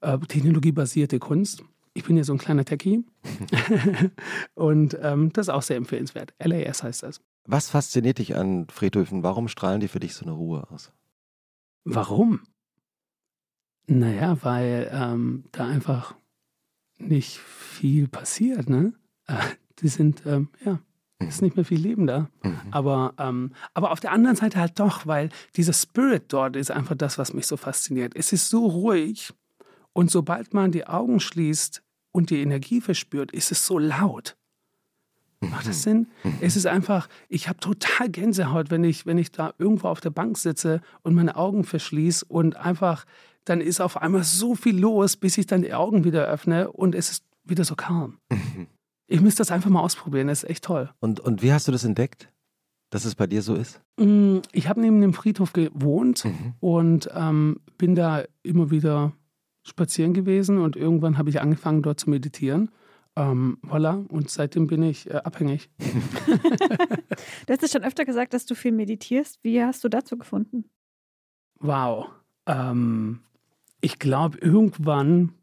äh, technologiebasierte Kunst. Ich bin ja so ein kleiner Techie. und ähm, das ist auch sehr empfehlenswert. LAS heißt das. Was fasziniert dich an Friedhöfen? Warum strahlen die für dich so eine Ruhe aus? Warum? Naja, weil ähm, da einfach nicht viel passiert, ne? Äh, die sind, ähm, ja, ist nicht mehr viel Leben da. Mhm. Aber, ähm, aber auf der anderen Seite halt doch, weil dieser Spirit dort ist einfach das, was mich so fasziniert. Es ist so ruhig und sobald man die Augen schließt und die Energie verspürt, ist es so laut. Macht das Sinn? Es ist einfach, ich habe total Gänsehaut, wenn ich, wenn ich da irgendwo auf der Bank sitze und meine Augen verschließe und einfach, dann ist auf einmal so viel los, bis ich dann die Augen wieder öffne und es ist wieder so calm. Ich müsste das einfach mal ausprobieren, das ist echt toll. Und, und wie hast du das entdeckt, dass es bei dir so ist? Mm, Ich habe neben dem Friedhof gewohnt Mhm. und ähm, bin da immer wieder spazieren gewesen und irgendwann habe ich angefangen, dort zu meditieren. Ähm, voilà, und seitdem bin ich äh, abhängig. Du hast es schon öfter gesagt, dass du viel meditierst. Wie hast du dazu gefunden? Wow. Ähm, ich glaube, irgendwann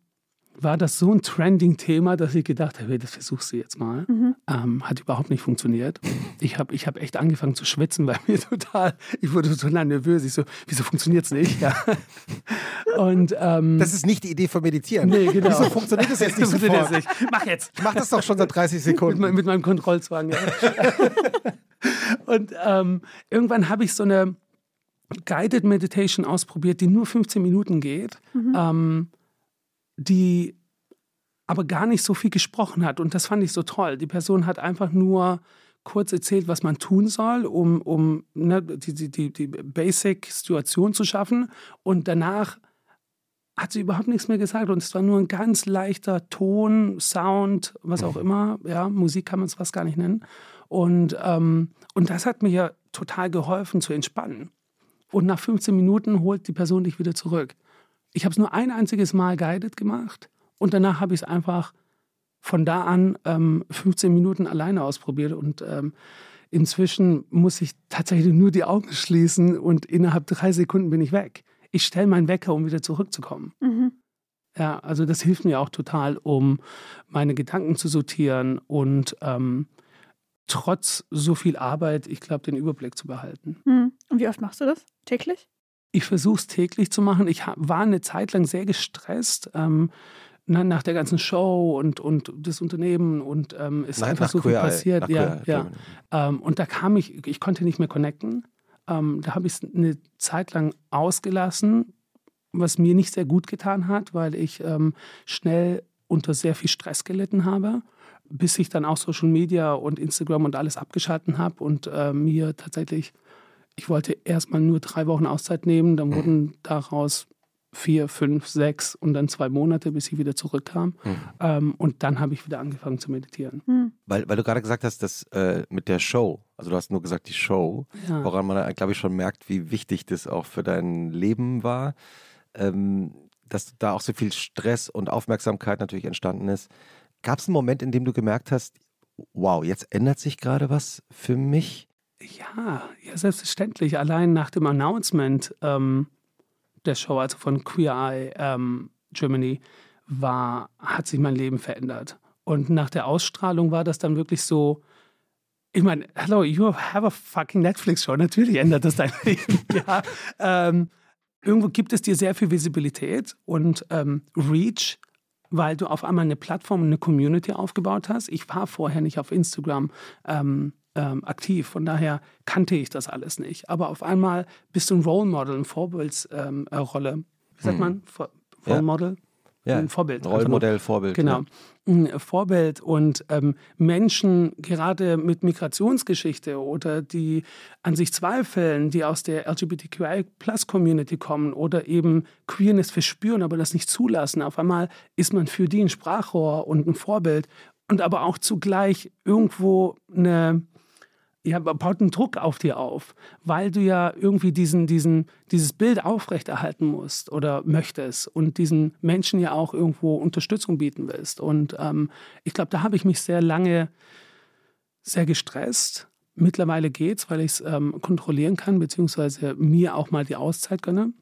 war das so ein Trending-Thema, dass ich gedacht habe, das versuchst du jetzt mal. Mhm. Ähm, hat überhaupt nicht funktioniert. Ich habe ich hab echt angefangen zu schwitzen, weil mir total, ich wurde total nervös. Ich so, wieso funktioniert es nicht? Ja. Und, ähm, das ist nicht die Idee von Meditieren. Nee, genau. Wieso funktioniert das jetzt nicht sofort? Nicht. Mach jetzt. Ich mach das doch schon seit 30 Sekunden. mit, mit meinem Kontrollzwang, ja. Und ähm, irgendwann habe ich so eine Guided Meditation ausprobiert, die nur 15 Minuten geht. Mhm. Die aber gar nicht so viel gesprochen hat. Und das fand ich so toll. Die Person hat einfach nur kurz erzählt, was man tun soll, um, um ne, die, die, die, die Basic-Situation zu schaffen. Und danach hat sie überhaupt nichts mehr gesagt. Und es war nur ein ganz leichter Ton, Sound, was auch immer. Ja, Musik kann man es fast gar nicht nennen. Und, ähm, und das hat mir ja total geholfen zu entspannen. Und nach 15 Minuten holt die Person dich wieder zurück. Ich habe es nur ein einziges Mal guided gemacht und danach habe ich es einfach von da an ähm, 15 Minuten alleine ausprobiert und ähm, inzwischen muss ich tatsächlich nur die Augen schließen und innerhalb drei Sekunden bin ich weg. Ich stelle meinen Wecker, um wieder zurückzukommen. Mhm. Ja, also das hilft mir auch total, um meine Gedanken zu sortieren und ähm, trotz so viel Arbeit, ich glaube, den Überblick zu behalten. Mhm. Und wie oft machst du das? Täglich? Ich versuche es täglich zu machen. Ich war eine Zeit lang sehr gestresst. Ähm, nach der ganzen Show und, und das Unternehmen und ähm, ist Nein, einfach so viel passiert. ja, ja. Ähm, und da kam ich, ich konnte nicht mehr connecten. Ähm, da habe ich es eine Zeit lang ausgelassen, was mir nicht sehr gut getan hat, weil ich ähm, schnell unter sehr viel Stress gelitten habe, bis ich dann auch Social Media und Instagram und alles abgeschalten habe und äh, mir tatsächlich ich wollte erstmal nur drei Wochen Auszeit nehmen, dann wurden daraus vier, fünf, sechs und dann zwei Monate, bis ich wieder zurückkam. Mhm. Ähm, und dann habe ich wieder angefangen zu meditieren. Mhm. Weil, weil du gerade gesagt hast, dass äh, mit der Show, also du hast nur gesagt die Show, ja. woran man, glaube ich, schon merkt, wie wichtig das auch für dein Leben war, ähm, dass da auch so viel Stress und Aufmerksamkeit natürlich entstanden ist. Gab es einen Moment, in dem du gemerkt hast, wow, jetzt ändert sich gerade was für mich? Ja, ja, selbstverständlich. Allein nach dem Announcement ähm, der Show, also von Queer Eye ähm, Germany, war, hat sich mein Leben verändert. Und nach der Ausstrahlung war das dann wirklich so, ich meine, hello, you have a fucking Netflix-Show. Natürlich ändert das dein Leben. ja. Ähm, irgendwo gibt es dir sehr viel Visibilität und ähm, Reach, weil du auf einmal eine Plattform, eine Community aufgebaut hast. Ich war vorher nicht auf Instagram. Ähm, ähm, aktiv. Von daher kannte ich das alles nicht. Aber auf einmal bist du ein Role Model, eine Vorbildsrolle. Ähm, äh, Wie sagt hm. man? Role ja. Model? Ja. Ein Vorbild. Rollmodell, also, Vorbild. Genau. Ja. Vorbild und ähm, Menschen gerade mit Migrationsgeschichte oder die an sich zweifeln, die aus der LGBTQI-Plus-Community kommen oder eben Queerness verspüren, aber das nicht zulassen. Auf einmal ist man für die ein Sprachrohr und ein Vorbild und aber auch zugleich irgendwo eine ja, baut einen Druck auf dir auf, weil du ja irgendwie diesen, diesen, dieses Bild aufrechterhalten musst oder möchtest und diesen Menschen ja auch irgendwo Unterstützung bieten willst. Und ähm, ich glaube, da habe ich mich sehr lange sehr gestresst. Mittlerweile geht es, weil ich es ähm, kontrollieren kann, beziehungsweise mir auch mal die Auszeit gönne.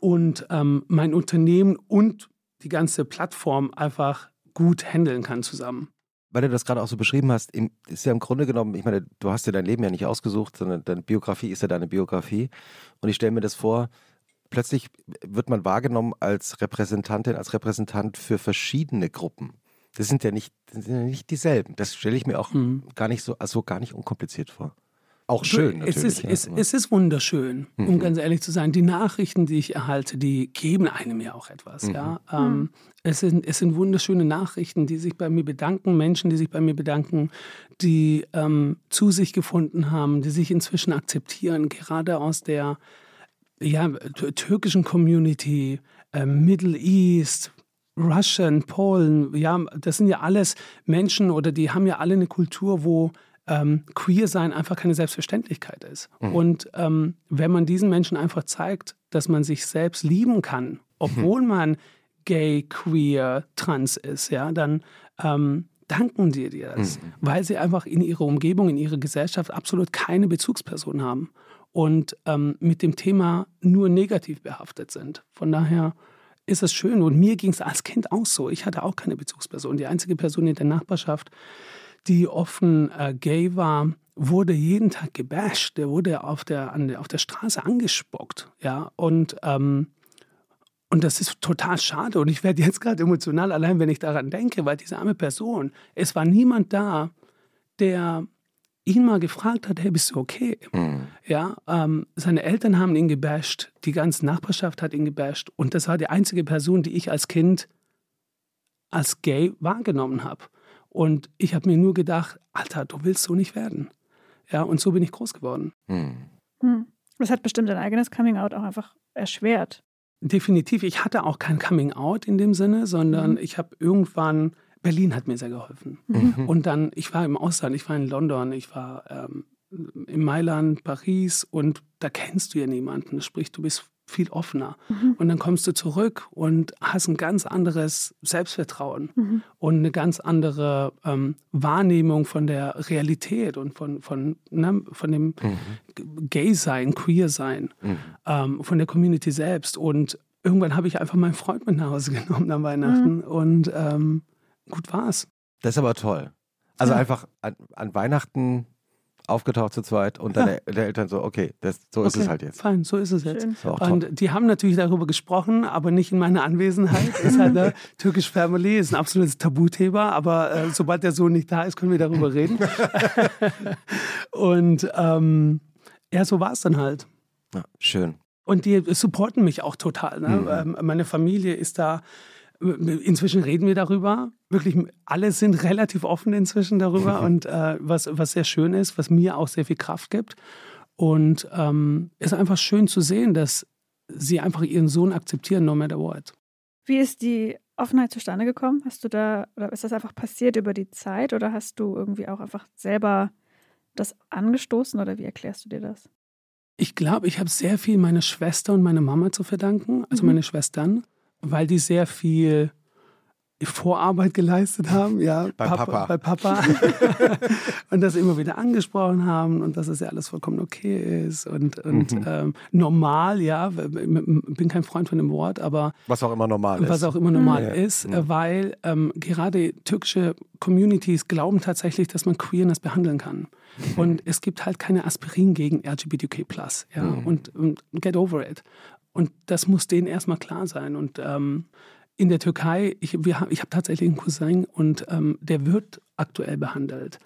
Und ähm, mein Unternehmen und die ganze Plattform einfach gut handeln kann zusammen weil du das gerade auch so beschrieben hast, ist ja im Grunde genommen, ich meine, du hast dir dein Leben ja nicht ausgesucht, sondern deine Biografie ist ja deine Biografie. Und ich stelle mir das vor, plötzlich wird man wahrgenommen als Repräsentantin, als Repräsentant für verschiedene Gruppen. Das sind ja nicht, sind ja nicht dieselben. Das stelle ich mir auch mhm. gar nicht so, also gar nicht unkompliziert vor auch schön. Es ist, ja. es, es, ist wunderschön, um mhm. ganz ehrlich zu sein. Die Nachrichten, die ich erhalte, die geben einem ja auch etwas. Mhm. Ja? Ähm, es, sind, es sind wunderschöne Nachrichten, die sich bei mir bedanken, Menschen, die sich bei mir bedanken, die ähm, zu sich gefunden haben, die sich inzwischen akzeptieren, gerade aus der ja, türkischen Community, äh, Middle East, Russian, Polen, ja, das sind ja alles Menschen oder die haben ja alle eine Kultur, wo ähm, Queer-Sein einfach keine Selbstverständlichkeit ist. Mhm. Und ähm, wenn man diesen Menschen einfach zeigt, dass man sich selbst lieben kann, obwohl mhm. man gay, queer, trans ist, ja, dann ähm, danken die dir das, mhm. weil sie einfach in ihrer Umgebung, in ihrer Gesellschaft absolut keine Bezugsperson haben. und ähm, mit dem Thema nur negativ behaftet sind. Von daher ist es schön. Und mir ging es als Kind auch so. Ich hatte auch keine Bezugsperson. Die einzige Person in der Nachbarschaft, die offen äh, gay war, wurde jeden Tag gebasht. Der wurde auf der, an auf der Straße angespuckt. Ja, und, ähm, und das ist total schade. Und ich werde jetzt gerade emotional, allein wenn ich daran denke, weil diese arme Person, es war niemand da, der ihn mal gefragt hat, hey, bist du okay? Mhm. Ja, ähm, seine Eltern haben ihn gebasht, die ganze Nachbarschaft hat ihn gebasht und das war die einzige Person, die ich als Kind als gay wahrgenommen habe. Und ich habe mir nur gedacht, Alter, du willst so nicht werden. Ja, und so bin ich groß geworden. Mhm. Das hat bestimmt dein eigenes Coming-out auch einfach erschwert. Definitiv. Ich hatte auch kein Coming-out in dem Sinne, sondern mhm. ich habe irgendwann Berlin hat mir sehr geholfen. Mhm. Und dann, ich war im Ausland, ich war in London, ich war ähm, in Mailand, Paris und da kennst du ja niemanden. Sprich, du bist viel offener. Mhm. Und dann kommst du zurück und hast ein ganz anderes Selbstvertrauen mhm. und eine ganz andere ähm, Wahrnehmung von der Realität und von, von, ne, von dem mhm. Gay-Sein, Queer-Sein, mhm. ähm, von der Community selbst. Und irgendwann habe ich einfach meinen Freund mit nach Hause genommen an Weihnachten mhm. und ähm, gut war's. Das ist aber toll. Also ja. einfach an, an, Weihnachten aufgetaucht zu zweit und dann ja. der Eltern so, okay, das, so okay, ist es halt jetzt. Fein, so ist es jetzt. Und die haben natürlich darüber gesprochen, aber nicht in meiner Anwesenheit. ist halt eine türkische Family, ist ein absolutes Tabuthema, aber äh, sobald der Sohn nicht da ist, können wir darüber reden. und ähm, ja, so war es dann halt. Ja, schön. Und die supporten mich auch total. Ne? Mhm. Ähm, meine Familie ist da Inzwischen reden wir darüber. Wirklich, alle sind relativ offen inzwischen darüber und äh, was, was sehr schön ist, was mir auch sehr viel Kraft gibt. Und ähm, es ist einfach schön zu sehen, dass sie einfach ihren Sohn akzeptieren, no matter what. Wie ist die Offenheit zustande gekommen? Hast du da, oder ist das einfach passiert über die Zeit oder hast du irgendwie auch einfach selber das angestoßen oder wie erklärst du dir das? Ich glaube, ich habe sehr viel meiner Schwester und meiner Mama zu verdanken, also mhm. meine Schwestern weil die sehr viel Vorarbeit geleistet haben, ja, bei Papa, Papa. bei Papa und das immer wieder angesprochen haben und dass es ja alles vollkommen okay ist und, und mhm. ähm, normal, ja, bin kein Freund von dem Wort, aber was auch immer normal ist, was auch immer normal mhm. ist, mhm. weil ähm, gerade türkische Communities glauben tatsächlich, dass man Queerness behandeln kann mhm. und es gibt halt keine Aspirin gegen LGBTQ+, ja, mhm. und, und get over it und das muss denen erstmal klar sein. Und ähm, in der Türkei, ich, ich habe tatsächlich einen Cousin und ähm, der wird aktuell behandelt.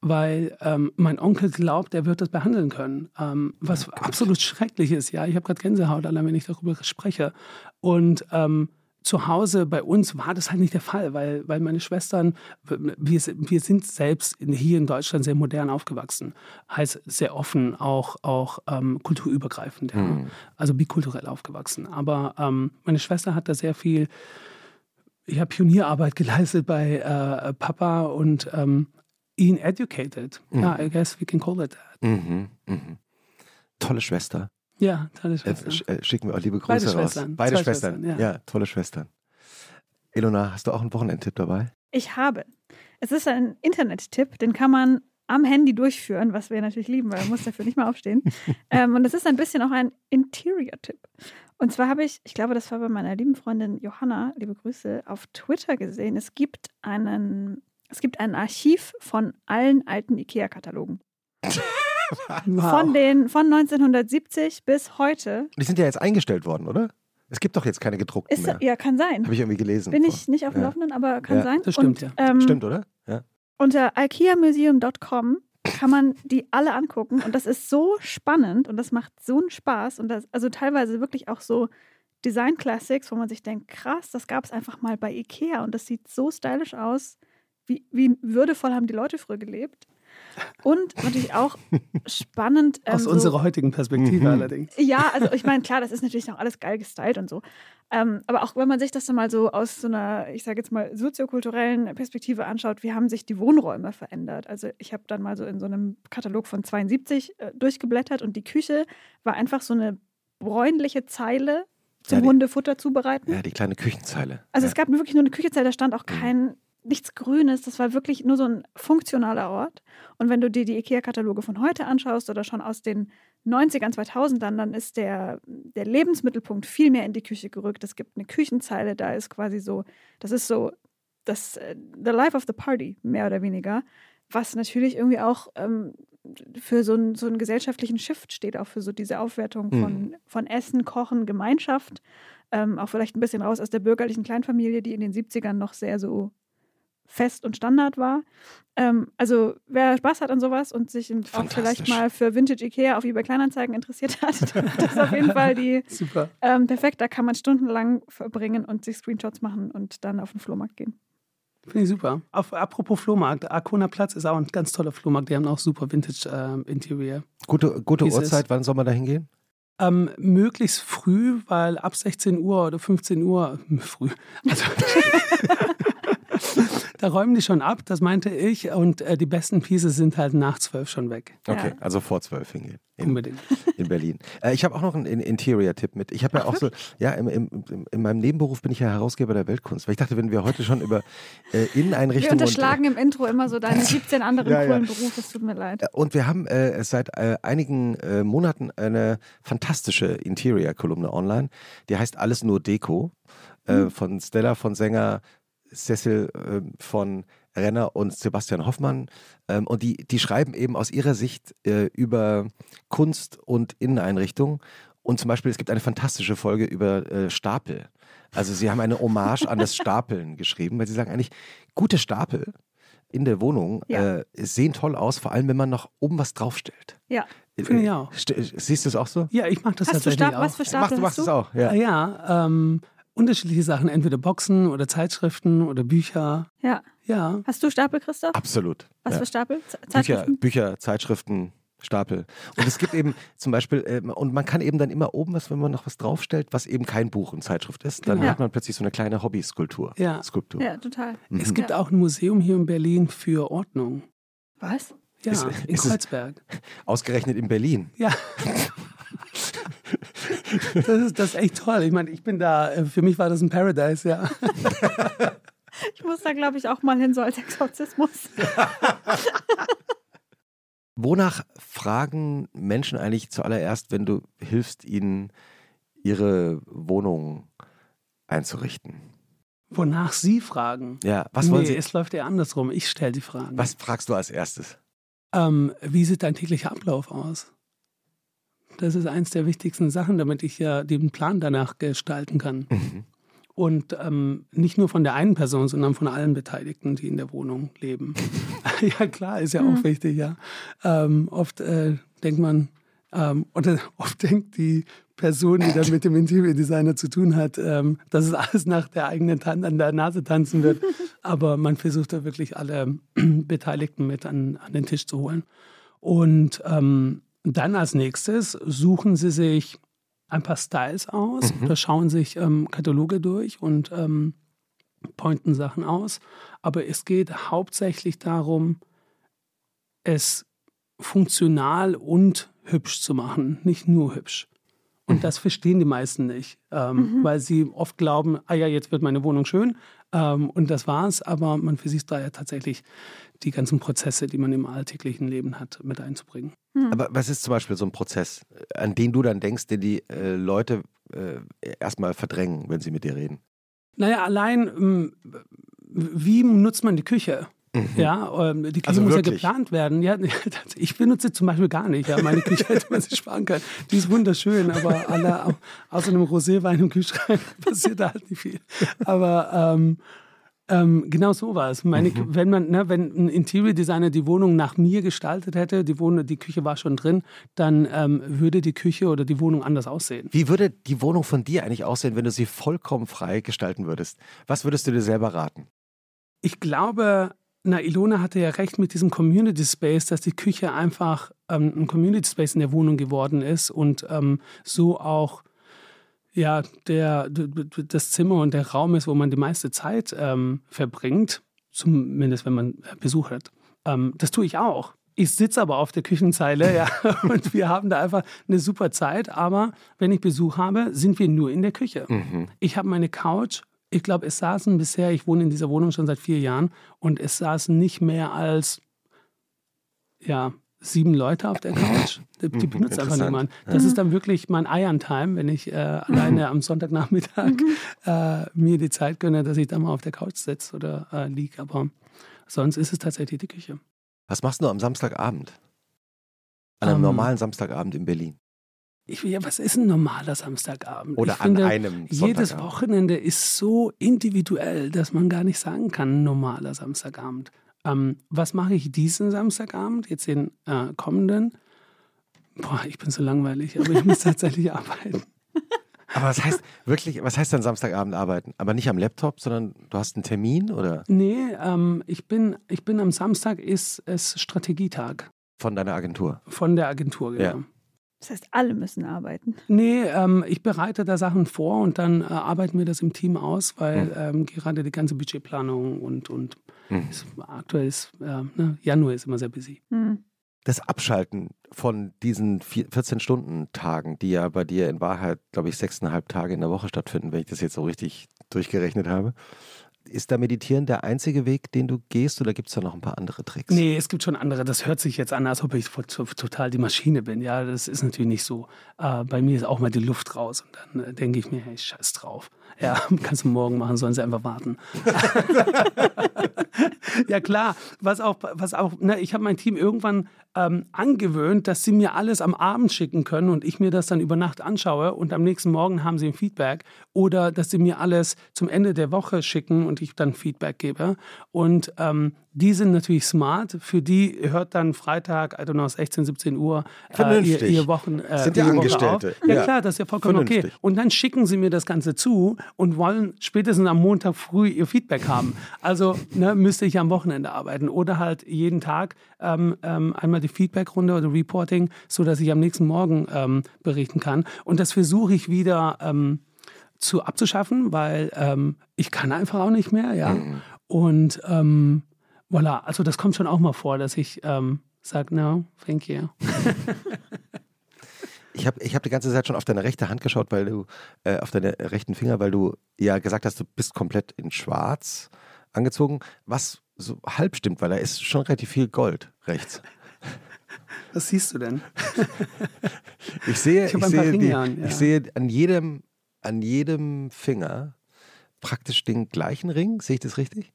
Weil ähm, mein Onkel glaubt, er wird das behandeln können. Ähm, was oh absolut schrecklich ist. Ja, ich habe gerade Gänsehaut, allein wenn ich darüber spreche. Und ähm, zu Hause bei uns war das halt nicht der Fall, weil, weil meine Schwestern, wir, wir sind selbst hier in Deutschland sehr modern aufgewachsen. Heißt sehr offen, auch, auch ähm, kulturübergreifend, ja. Mhm. also bikulturell aufgewachsen. Aber ähm, meine Schwester hat da sehr viel, ich habe Pionierarbeit geleistet bei äh, Papa und ähm, ihn educated. Mhm. Ja, I guess we can call it that. Mhm. mhm. Tolle Schwester. Ja, tolle Schwestern. Äh, schicken wir auch liebe Grüße Beide raus. Schwestern. Beide Zwei Schwestern. Schwestern ja. ja. tolle Schwestern. Elona, hast du auch einen Wochenendtipp dabei? Ich habe. Es ist ein Internettipp, den kann man am Handy durchführen, was wir natürlich lieben, weil man muss dafür nicht mehr aufstehen. ähm, und es ist ein bisschen auch ein Interior-Tipp. Und zwar habe ich, ich glaube, das war bei meiner lieben Freundin Johanna, liebe Grüße, auf Twitter gesehen. Es gibt einen, es gibt ein Archiv von allen alten IKEA-Katalogen. Wow. Von, den, von 1970 bis heute. Die sind ja jetzt eingestellt worden, oder? Es gibt doch jetzt keine gedruckten ist, mehr. Ja, kann sein. Habe ich irgendwie gelesen. Bin ich nicht auf dem ja. Laufenden, aber kann ja. sein. Das stimmt, Und, ja. Ähm, stimmt, oder? Ja. Unter ikeamuseum.com kann man die alle angucken und das ist so spannend und das macht so einen Spaß und das, also teilweise wirklich auch so Design Classics, wo man sich denkt, krass, das gab es einfach mal bei Ikea und das sieht so stylisch aus. Wie, wie würdevoll haben die Leute früher gelebt? Und natürlich auch spannend. Ähm, Aus so, unserer heutigen Perspektive mhm. allerdings. Ja, also ich meine, klar, das ist natürlich auch alles geil gestylt und so. Ähm, aber auch wenn man sich das dann mal so aus so einer, ich sage jetzt mal, soziokulturellen Perspektive anschaut, wie haben sich die Wohnräume verändert? Also ich habe dann mal so in so einem Katalog von 72 äh, durchgeblättert und die Küche war einfach so eine bräunliche Zeile zum ja, die, Hundefutter zubereiten. Ja, die kleine Küchenzeile. Also ja. es gab wirklich nur eine Küchenzeile, da stand auch kein nichts Grünes. Das war wirklich nur so ein funktionaler Ort. Und wenn du dir die IKEA-Kataloge von heute anschaust oder schon aus den 90ern, 2000ern, dann ist der, der Lebensmittelpunkt viel mehr in die Küche gerückt. Es gibt eine Küchenzeile, da ist quasi so, das ist so das äh, The Life of the Party, mehr oder weniger. Was natürlich irgendwie auch ähm, für so, ein, so einen gesellschaftlichen Shift steht, auch für so diese Aufwertung von, mhm. von Essen, Kochen, Gemeinschaft. Ähm, auch vielleicht ein bisschen raus aus der bürgerlichen Kleinfamilie, die in den 70ern noch sehr so fest und Standard war. Ähm, also wer Spaß hat an sowas und sich auch vielleicht mal für Vintage Ikea auf eBay Kleinanzeigen interessiert hat, das ist auf jeden Fall die Super. Ähm, perfekt. Da kann man stundenlang verbringen und sich Screenshots machen und dann auf den Flohmarkt gehen. Finde ich super. Auf, apropos Flohmarkt, Arkona Platz ist auch ein ganz toller Flohmarkt. Die haben auch super Vintage äh, Interior. Gute, gute Uhrzeit, wann soll man da hingehen? Ähm, möglichst früh, weil ab 16 Uhr oder 15 Uhr, früh, also da räumen die schon ab, das meinte ich. Und äh, die besten Pieces sind halt nach zwölf schon weg. Okay, ja. also vor zwölf hingehen. In, Unbedingt. In Berlin. Äh, ich habe auch noch einen Interior-Tipp mit. Ich habe ja auch so, ja, im, im, in meinem Nebenberuf bin ich ja Herausgeber der Weltkunst. Weil ich dachte, wenn wir heute schon über äh, Inneneinrichtungen. Wir unterschlagen und, im Intro immer so deine 17 anderen ja, coolen ja. Berufe, es tut mir leid. Äh, und wir haben äh, seit äh, einigen äh, Monaten eine fantastische Interior-Kolumne online. Die heißt Alles nur Deko. Mhm. Von Stella von Sänger Cecil äh, von Renner und Sebastian Hoffmann. Ähm, und die, die schreiben eben aus ihrer Sicht äh, über Kunst und Inneneinrichtung. Und zum Beispiel, es gibt eine fantastische Folge über äh, Stapel. Also sie haben eine Hommage an das Stapeln geschrieben, weil sie sagen eigentlich, gute Stapel in der Wohnung ja. äh, sehen toll aus, vor allem wenn man noch oben was draufstellt. Ja. Auch. Siehst du es auch so? Ja, ich mache das hast tatsächlich auch. Was für Stapel Mach, du machst es auch, ja. Ja, ähm, unterschiedliche Sachen, entweder Boxen oder Zeitschriften oder Bücher. Ja. Ja. Hast du Stapel, Christoph? Absolut. Was ja. für Stapel? Zeitschriften? Bücher, Bücher, Zeitschriften, Stapel. Und es gibt eben zum Beispiel, äh, und man kann eben dann immer oben was, wenn man noch was draufstellt, was eben kein Buch und Zeitschrift ist, dann ja. hat man plötzlich so eine kleine Hobby-Skulptur. Ja. Skulptur. Ja, total. Mhm. Es gibt ja. auch ein Museum hier in Berlin für Ordnung. Was? Ja, ist, in Kreuzberg. Ausgerechnet in Berlin. Ja. das, ist, das ist echt toll. Ich meine, ich bin da, äh, für mich war das ein Paradise, ja. Ich muss da, glaube ich, auch mal hin, so als Exorzismus. Wonach fragen Menschen eigentlich zuallererst, wenn du hilfst, ihnen ihre Wohnung einzurichten? Wonach sie fragen? Ja, was wollen nee, sie? Es läuft eher andersrum. Ich stelle die Fragen. Was fragst du als erstes? Ähm, wie sieht dein täglicher Ablauf aus? Das ist eins der wichtigsten Sachen, damit ich ja den Plan danach gestalten kann. Mhm. Und ähm, nicht nur von der einen Person, sondern von allen Beteiligten, die in der Wohnung leben. ja, klar, ist ja mhm. auch wichtig, ja. Ähm, oft äh, denkt man, ähm, oder oft denkt die Person, die dann mit dem Interior-Designer zu tun hat, ähm, dass es alles nach der eigenen Tan an der Nase tanzen wird. Aber man versucht da wirklich alle Beteiligten mit an, an den Tisch zu holen. Und ähm, dann als nächstes suchen Sie sich ein paar Styles aus mhm. oder schauen sich ähm, Kataloge durch und ähm, pointen Sachen aus. Aber es geht hauptsächlich darum, es funktional und hübsch zu machen, nicht nur hübsch. Und mhm. das verstehen die meisten nicht, ähm, mhm. weil sie oft glauben, ah ja, jetzt wird meine Wohnung schön ähm, und das war's. Aber man versucht da ja tatsächlich die ganzen Prozesse, die man im alltäglichen Leben hat, mit einzubringen. Mhm. Aber was ist zum Beispiel so ein Prozess, an den du dann denkst, den die äh, Leute äh, erstmal verdrängen, wenn sie mit dir reden? Naja, allein, ähm, wie nutzt man die Küche? Mhm. Ja, ähm, die Küche also muss wirklich? ja geplant werden. Ja, ich benutze zum Beispiel gar nicht. Ja, meine Küche hätte man sich sparen können. Die ist wunderschön, aber alle, außer einem Roséwein im Kühlschrank passiert da halt nicht viel. Aber ähm, ähm, genau so war es. Meine, mhm. Wenn man, ne, wenn ein Interior Designer die Wohnung nach mir gestaltet hätte, die Wohnung, die Küche war schon drin, dann ähm, würde die Küche oder die Wohnung anders aussehen. Wie würde die Wohnung von dir eigentlich aussehen, wenn du sie vollkommen frei gestalten würdest? Was würdest du dir selber raten? Ich glaube, na, Ilona hatte ja recht mit diesem Community Space, dass die Küche einfach ähm, ein Community Space in der Wohnung geworden ist und ähm, so auch ja, der, das Zimmer und der Raum ist, wo man die meiste Zeit ähm, verbringt, zumindest wenn man Besuch hat. Ähm, das tue ich auch. Ich sitze aber auf der Küchenzeile, ja, und wir haben da einfach eine super Zeit. Aber wenn ich Besuch habe, sind wir nur in der Küche. Mhm. Ich habe meine Couch ich glaube, es saßen bisher, ich wohne in dieser Wohnung schon seit vier Jahren und es saßen nicht mehr als ja, sieben Leute auf der Couch. Die, die Mhm, benutzt einfach niemand. Das ist dann wirklich mein Eiern-Time, wenn ich äh, alleine am Sonntagnachmittag äh, mir die Zeit gönne, dass ich da mal auf der Couch sitze oder äh, liege. Aber sonst ist es tatsächlich die Küche. Was machst du am Samstagabend? An einem Ähm, normalen Samstagabend in Berlin. Ich, ja, was ist ein normaler Samstagabend? Oder ich an finde, einem jedes. Wochenende ist so individuell, dass man gar nicht sagen kann, ein normaler Samstagabend. Ähm, was mache ich diesen Samstagabend, jetzt den äh, kommenden? Boah, ich bin so langweilig, aber ich muss tatsächlich arbeiten. Aber was heißt wirklich, was heißt dann Samstagabend arbeiten? Aber nicht am Laptop, sondern du hast einen Termin oder Nee, ähm, ich, bin, ich bin am Samstag, ist es Strategietag von deiner Agentur? von der Agentur. Ja. Das heißt, alle müssen arbeiten. Nee, ähm, ich bereite da Sachen vor und dann äh, arbeiten wir das im Team aus, weil ähm, gerade die ganze Budgetplanung und, und Mhm. ist, aktuell ist, äh, ne, Januar ist immer sehr busy. Hm. Das Abschalten von diesen vier- 14-Stunden-Tagen, die ja bei dir in Wahrheit, glaube ich, sechseinhalb Tage in der Woche stattfinden, wenn ich das jetzt so richtig durchgerechnet habe. Ist da Meditieren der einzige Weg, den du gehst oder gibt es da noch ein paar andere Tricks? Nee, es gibt schon andere. Das hört sich jetzt an, als ob ich total die Maschine bin. Ja, das ist natürlich nicht so. Äh, bei mir ist auch mal die Luft raus und dann äh, denke ich mir, hey, scheiß drauf. Ja, kannst du morgen machen, sollen sie einfach warten. ja klar, was auch, was auch, ne, ich habe mein Team irgendwann ähm, angewöhnt, dass sie mir alles am Abend schicken können und ich mir das dann über Nacht anschaue und am nächsten Morgen haben sie ein Feedback oder dass sie mir alles zum Ende der Woche schicken und ich dann Feedback gebe. Und ähm, die sind natürlich smart. Für die hört dann Freitag, I don't know, 16, 17 Uhr äh, ihr, ihr Wochen. Äh, Sind ja Woche Angestellte. Auf. Ja, Ja. klar, das ist ja vollkommen okay. Vernünftig. Und dann schicken sie mir das Ganze zu und wollen spätestens am Montag früh ihr Feedback haben. Also ne, müsste ich am Wochenende arbeiten oder halt jeden Tag ähm, ähm, einmal die Feedbackrunde oder Reporting, sodass ich am nächsten Morgen ähm, berichten kann. Und das versuche ich wieder ähm, zu abzuschaffen, weil ähm, ich kann einfach auch nicht mehr, ja. Und ähm, voilà, also das kommt schon auch mal vor, dass ich ähm, sage, no, thank you. Ich habe ich hab die ganze Zeit schon auf deine rechte Hand geschaut, weil du, äh, auf deine rechten Finger, weil du ja gesagt hast, du bist komplett in schwarz angezogen, was so halb stimmt, weil da ist schon relativ viel Gold rechts. Was siehst du denn? Ich sehe, Ich ich sehe, die, an, ja. ich sehe an jedem, an jedem Finger praktisch den gleichen Ring. Sehe ich das richtig?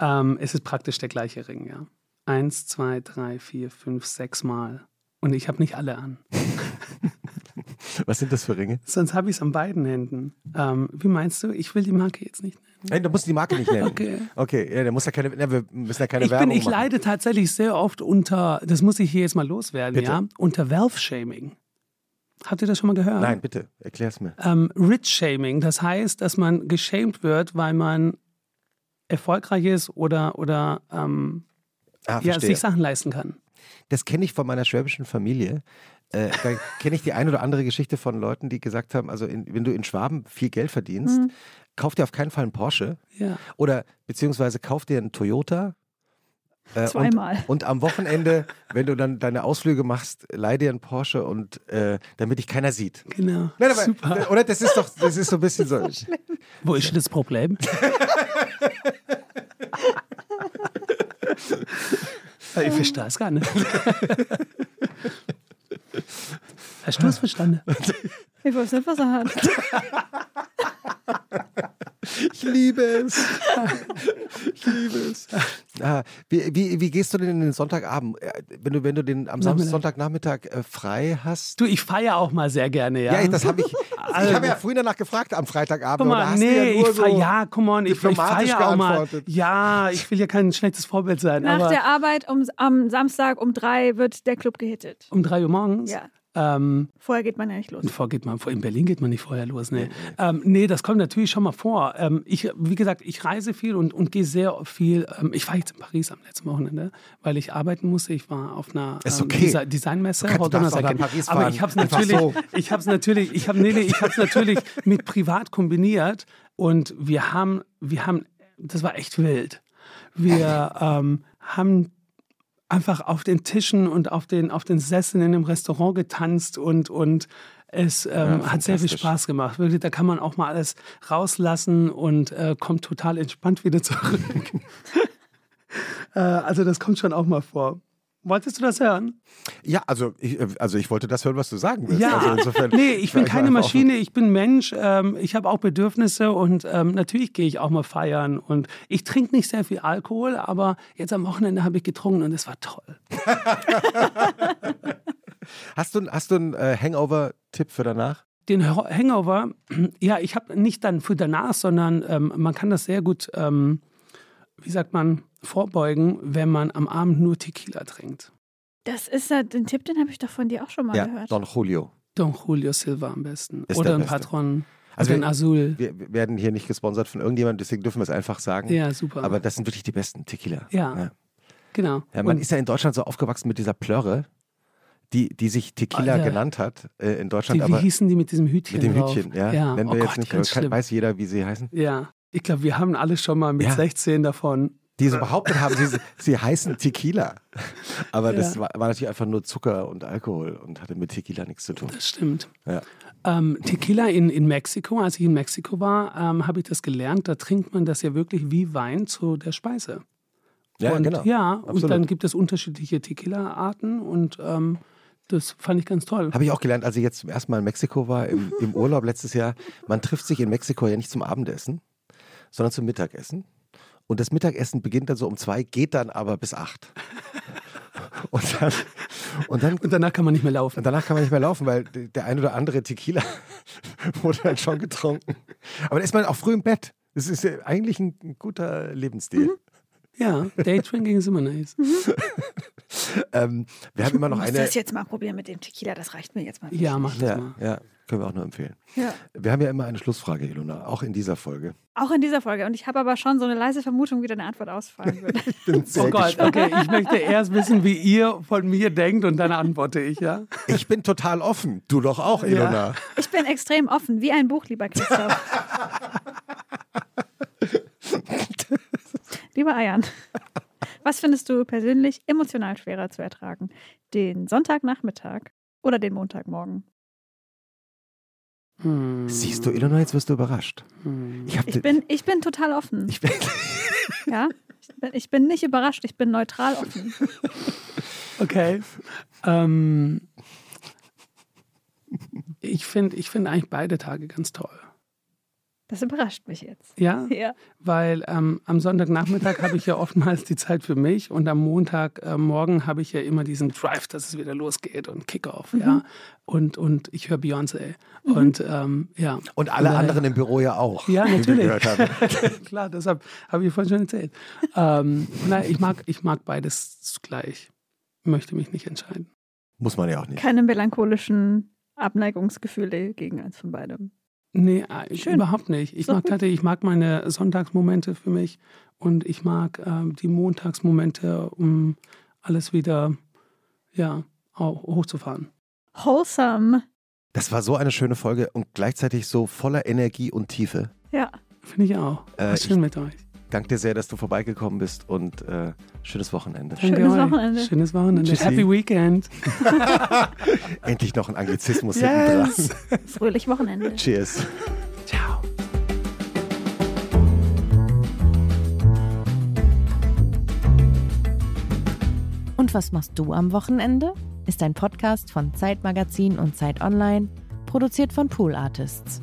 Ähm, es ist praktisch der gleiche Ring, ja. Eins, zwei, drei, vier, fünf, sechs Mal. Und ich habe nicht alle an. Was sind das für Ringe? Sonst habe ich es an beiden Händen. Ähm, wie meinst du? Ich will die Marke jetzt nicht nennen. Nein, du musst die Marke nicht nennen. Okay. Okay, ja, der muss ja keine, na, wir müssen ja keine Ich, bin, Werbung ich machen. leide tatsächlich sehr oft unter, das muss ich hier jetzt mal loswerden, Bitte. ja, unter Wealth-Shaming. Habt ihr das schon mal gehört? Nein, bitte, erklär's mir. Ähm, Rich-Shaming, das heißt, dass man geschämt wird, weil man erfolgreich ist oder, oder ähm, Ah, ja, sich Sachen leisten kann. Das kenne ich von meiner schwäbischen Familie. Äh, da kenne ich die eine oder andere Geschichte von Leuten, die gesagt haben, also in, wenn du in Schwaben viel Geld verdienst, Mhm. kauf dir auf keinen Fall einen Porsche Ja. oder beziehungsweise kauf dir einen Toyota. Äh, Zweimal. Und, und am Wochenende, wenn du dann deine Ausflüge machst, leih dir einen Porsche und äh, damit dich keiner sieht. Genau. Nein, aber, Super. Oder das ist doch, das ist so ein bisschen so. Wo ist das Problem? ich verstehe es gar nicht. Hast du es verstanden? Ich weiß nicht, was er hat. Ich liebe es. Ich liebe es. Ah, wie, wie, wie gehst du denn in den Sonntagabend? Äh, Wenn du, wenn du den am Sam- Nachmittag. Sonntagnachmittag äh, frei hast? Du, ich feiere auch mal sehr gerne, ja. Ja, das habe ich. Ich Also- habe ja früher danach gefragt am Freitagabend. Guck mal, hast du nee, ja nur ich feiere, so ja, come on, ich, ich feiere auch mal. geantwortet. Ja, ich will ja kein schlechtes Vorbild sein, Nach aber der Arbeit um, am Samstag um drei wird der Club gehittet. um drei Uhr morgens. Ja. Ähm, Vorher geht man ja nicht los. Vor geht man, in Berlin geht man nicht vorher los. Nee, ähm, nee das kommt natürlich schon mal vor. Ähm, ich, wie gesagt, ich reise viel und, und gehe sehr viel. Ähm, ich war jetzt in Paris am letzten Wochenende, weil ich arbeiten musste. Ich war auf einer ähm, okay. Desi- Designmesse. Du kannst-. Paris Aber fahren. ich habe es natürlich, so. ich habe es natürlich, ich habe nee, nee, ich habe es natürlich mit privat kombiniert und wir haben, wir haben, das war echt wild. Wir ähm, haben einfach auf den Tischen und auf den, auf den Sesseln in dem Restaurant getanzt und, und Es ähm, Ja, hat sehr viel. Spaß gemacht. Wirklich, da kann man auch mal alles rauslassen und äh, kommt total entspannt wieder zurück. äh, also das kommt schon auch mal vor. Wolltest du das hören? Ja, also ich, äh, also ich wollte das hören, was du sagen willst. Ja, also insofern, nee, ich bin keine Maschine, ich bin Mensch, ähm, ich habe auch Bedürfnisse und ähm, natürlich gehe ich auch mal feiern und ich trinke nicht sehr viel Alkohol, aber jetzt am Wochenende habe ich getrunken und es war toll. Hast du, hast du einen äh, Hangover-Tipp für danach? Den Hangover, ja, ich habe nicht dann für danach, sondern ähm, man kann das sehr gut, ähm, wie sagt man, vorbeugen, wenn man am Abend nur Tequila trinkt. Das ist ja, den Tipp, den habe ich doch von dir auch schon mal ja, gehört. Don Julio. Don Julio Silva am besten. Ist Oder der ein. Patron. Also ein wir- Azul. Wir, werden hier nicht gesponsert von irgendjemandem, deswegen dürfen wir es einfach sagen. Ja, super. Aber das sind wirklich die besten Tequila. Ja. ja. genau. Ja, man Und- ist ja in Deutschland so aufgewachsen mit dieser Plörre, die, die sich Tequila Alter. genannt hat äh, in Deutschland, die, wie aber hießen die mit diesem Hütchen mit dem drauf? Hütchen. Ja, ja. nennen oh wir jetzt Gott, nicht, ganz aber schlimm. weiß jeder, wie sie heißen. Ja, ich glaube, wir haben alle schon mal mit Ja. 16 davon. Die so behauptet haben, sie, sie heißen Tequila. Aber das Ja. war, war natürlich einfach nur Zucker und Alkohol und hatte mit Tequila nichts zu tun. Das stimmt. Ja. Ähm, Tequila in, in Mexiko, als ich in Mexiko war, ähm, habe ich das gelernt. Da trinkt man das ja wirklich wie Wein zu der Speise. Ja, und, genau. Ja, und Absolut. dann gibt es unterschiedliche Tequila-Arten und ähm, das fand ich ganz toll. Habe ich auch gelernt, als ich jetzt zum ersten Mal in Mexiko war, im, im Urlaub letztes Jahr. Man trifft sich in Mexiko ja nicht zum Abendessen, sondern zum Mittagessen. Und das Mittagessen beginnt dann so um zwei, geht dann aber bis acht. Und dann, und dann Und danach kann man nicht mehr laufen. und danach kann man nicht mehr laufen, weil der ein oder andere Tequila wurde dann schon getrunken. Aber da ist man auch früh im Bett. Das ist ja eigentlich ein, guter Lebensstil. Ja, Daydrinking ist immer nice. Ähm, wir haben immer noch Ich muss eine. das jetzt mal probieren mit dem Tequila, das reicht mir jetzt mal. Ja, mach das Ja, mal. ja, können wir auch nur empfehlen. Ja. Wir haben ja immer eine Schlussfrage, Ilona, auch in dieser Folge. Auch in dieser Folge. Und ich habe aber schon so eine leise Vermutung, wie deine Antwort ausfallen würde. Ich bin sehr Oh Gott, gespannt. okay, ich möchte erst wissen, wie ihr von mir denkt und dann antworte ich, ja? Ich bin total offen. Du doch auch, Ilona. Ich bin extrem offen, wie ein Buch, lieber Christoph. lieber Ayan, was findest du persönlich emotional schwerer zu ertragen? Den Sonntagnachmittag oder den Montagmorgen? Hm, Siehst du, Ilona, jetzt wirst du überrascht. hm. Ich, Ich bin, ich bin total offen. ich bin, ja? ich, bin, ich bin nicht überrascht, ich bin neutral offen. Okay. Ähm, ich finde ich find eigentlich beide Tage ganz toll. Das überrascht mich jetzt. Ja, Ja. weil ähm, am Sonntagnachmittag habe ich ja oftmals die Zeit für mich und am Montagmorgen äh, morgen habe ich ja immer diesen Drive, dass es wieder losgeht und Kickoff, ja. Und, und ich höre Beyoncé. Und ähm, ja. und alle daher- anderen im Büro ja auch. Ja, natürlich. Klar, deshalb habe ich vorhin schon erzählt. Ähm, nein, ich mag, ich mag beides zugleich. Möchte mich nicht entscheiden. Muss man ja auch nicht. Keine melancholischen Abneigungsgefühle gegen eins von beidem. Nee, äh, Schön. überhaupt nicht. Ich mag tatsächlich, ich mag meine Sonntagsmomente für mich und ich mag ähm, die Montagsmomente, um alles wieder ja, auch hochzufahren. Wholesome. Das war so eine schöne Folge und gleichzeitig so voller Energie und Tiefe. Ja. Finde ich auch. Äh, War schön mit euch. Danke dir sehr, dass du vorbeigekommen bist und äh, schönes Wochenende. Schönes euch. Wochenende. Schönes Wochenende. Tschüssi. Happy Weekend. Endlich noch ein Anglizismus Yes. hinten dran. Fröhlich Wochenende. Cheers. Ciao. Und was machst du am Wochenende? Ist ein Podcast von Zeitmagazin und Zeit Online, produziert von Pool Artists.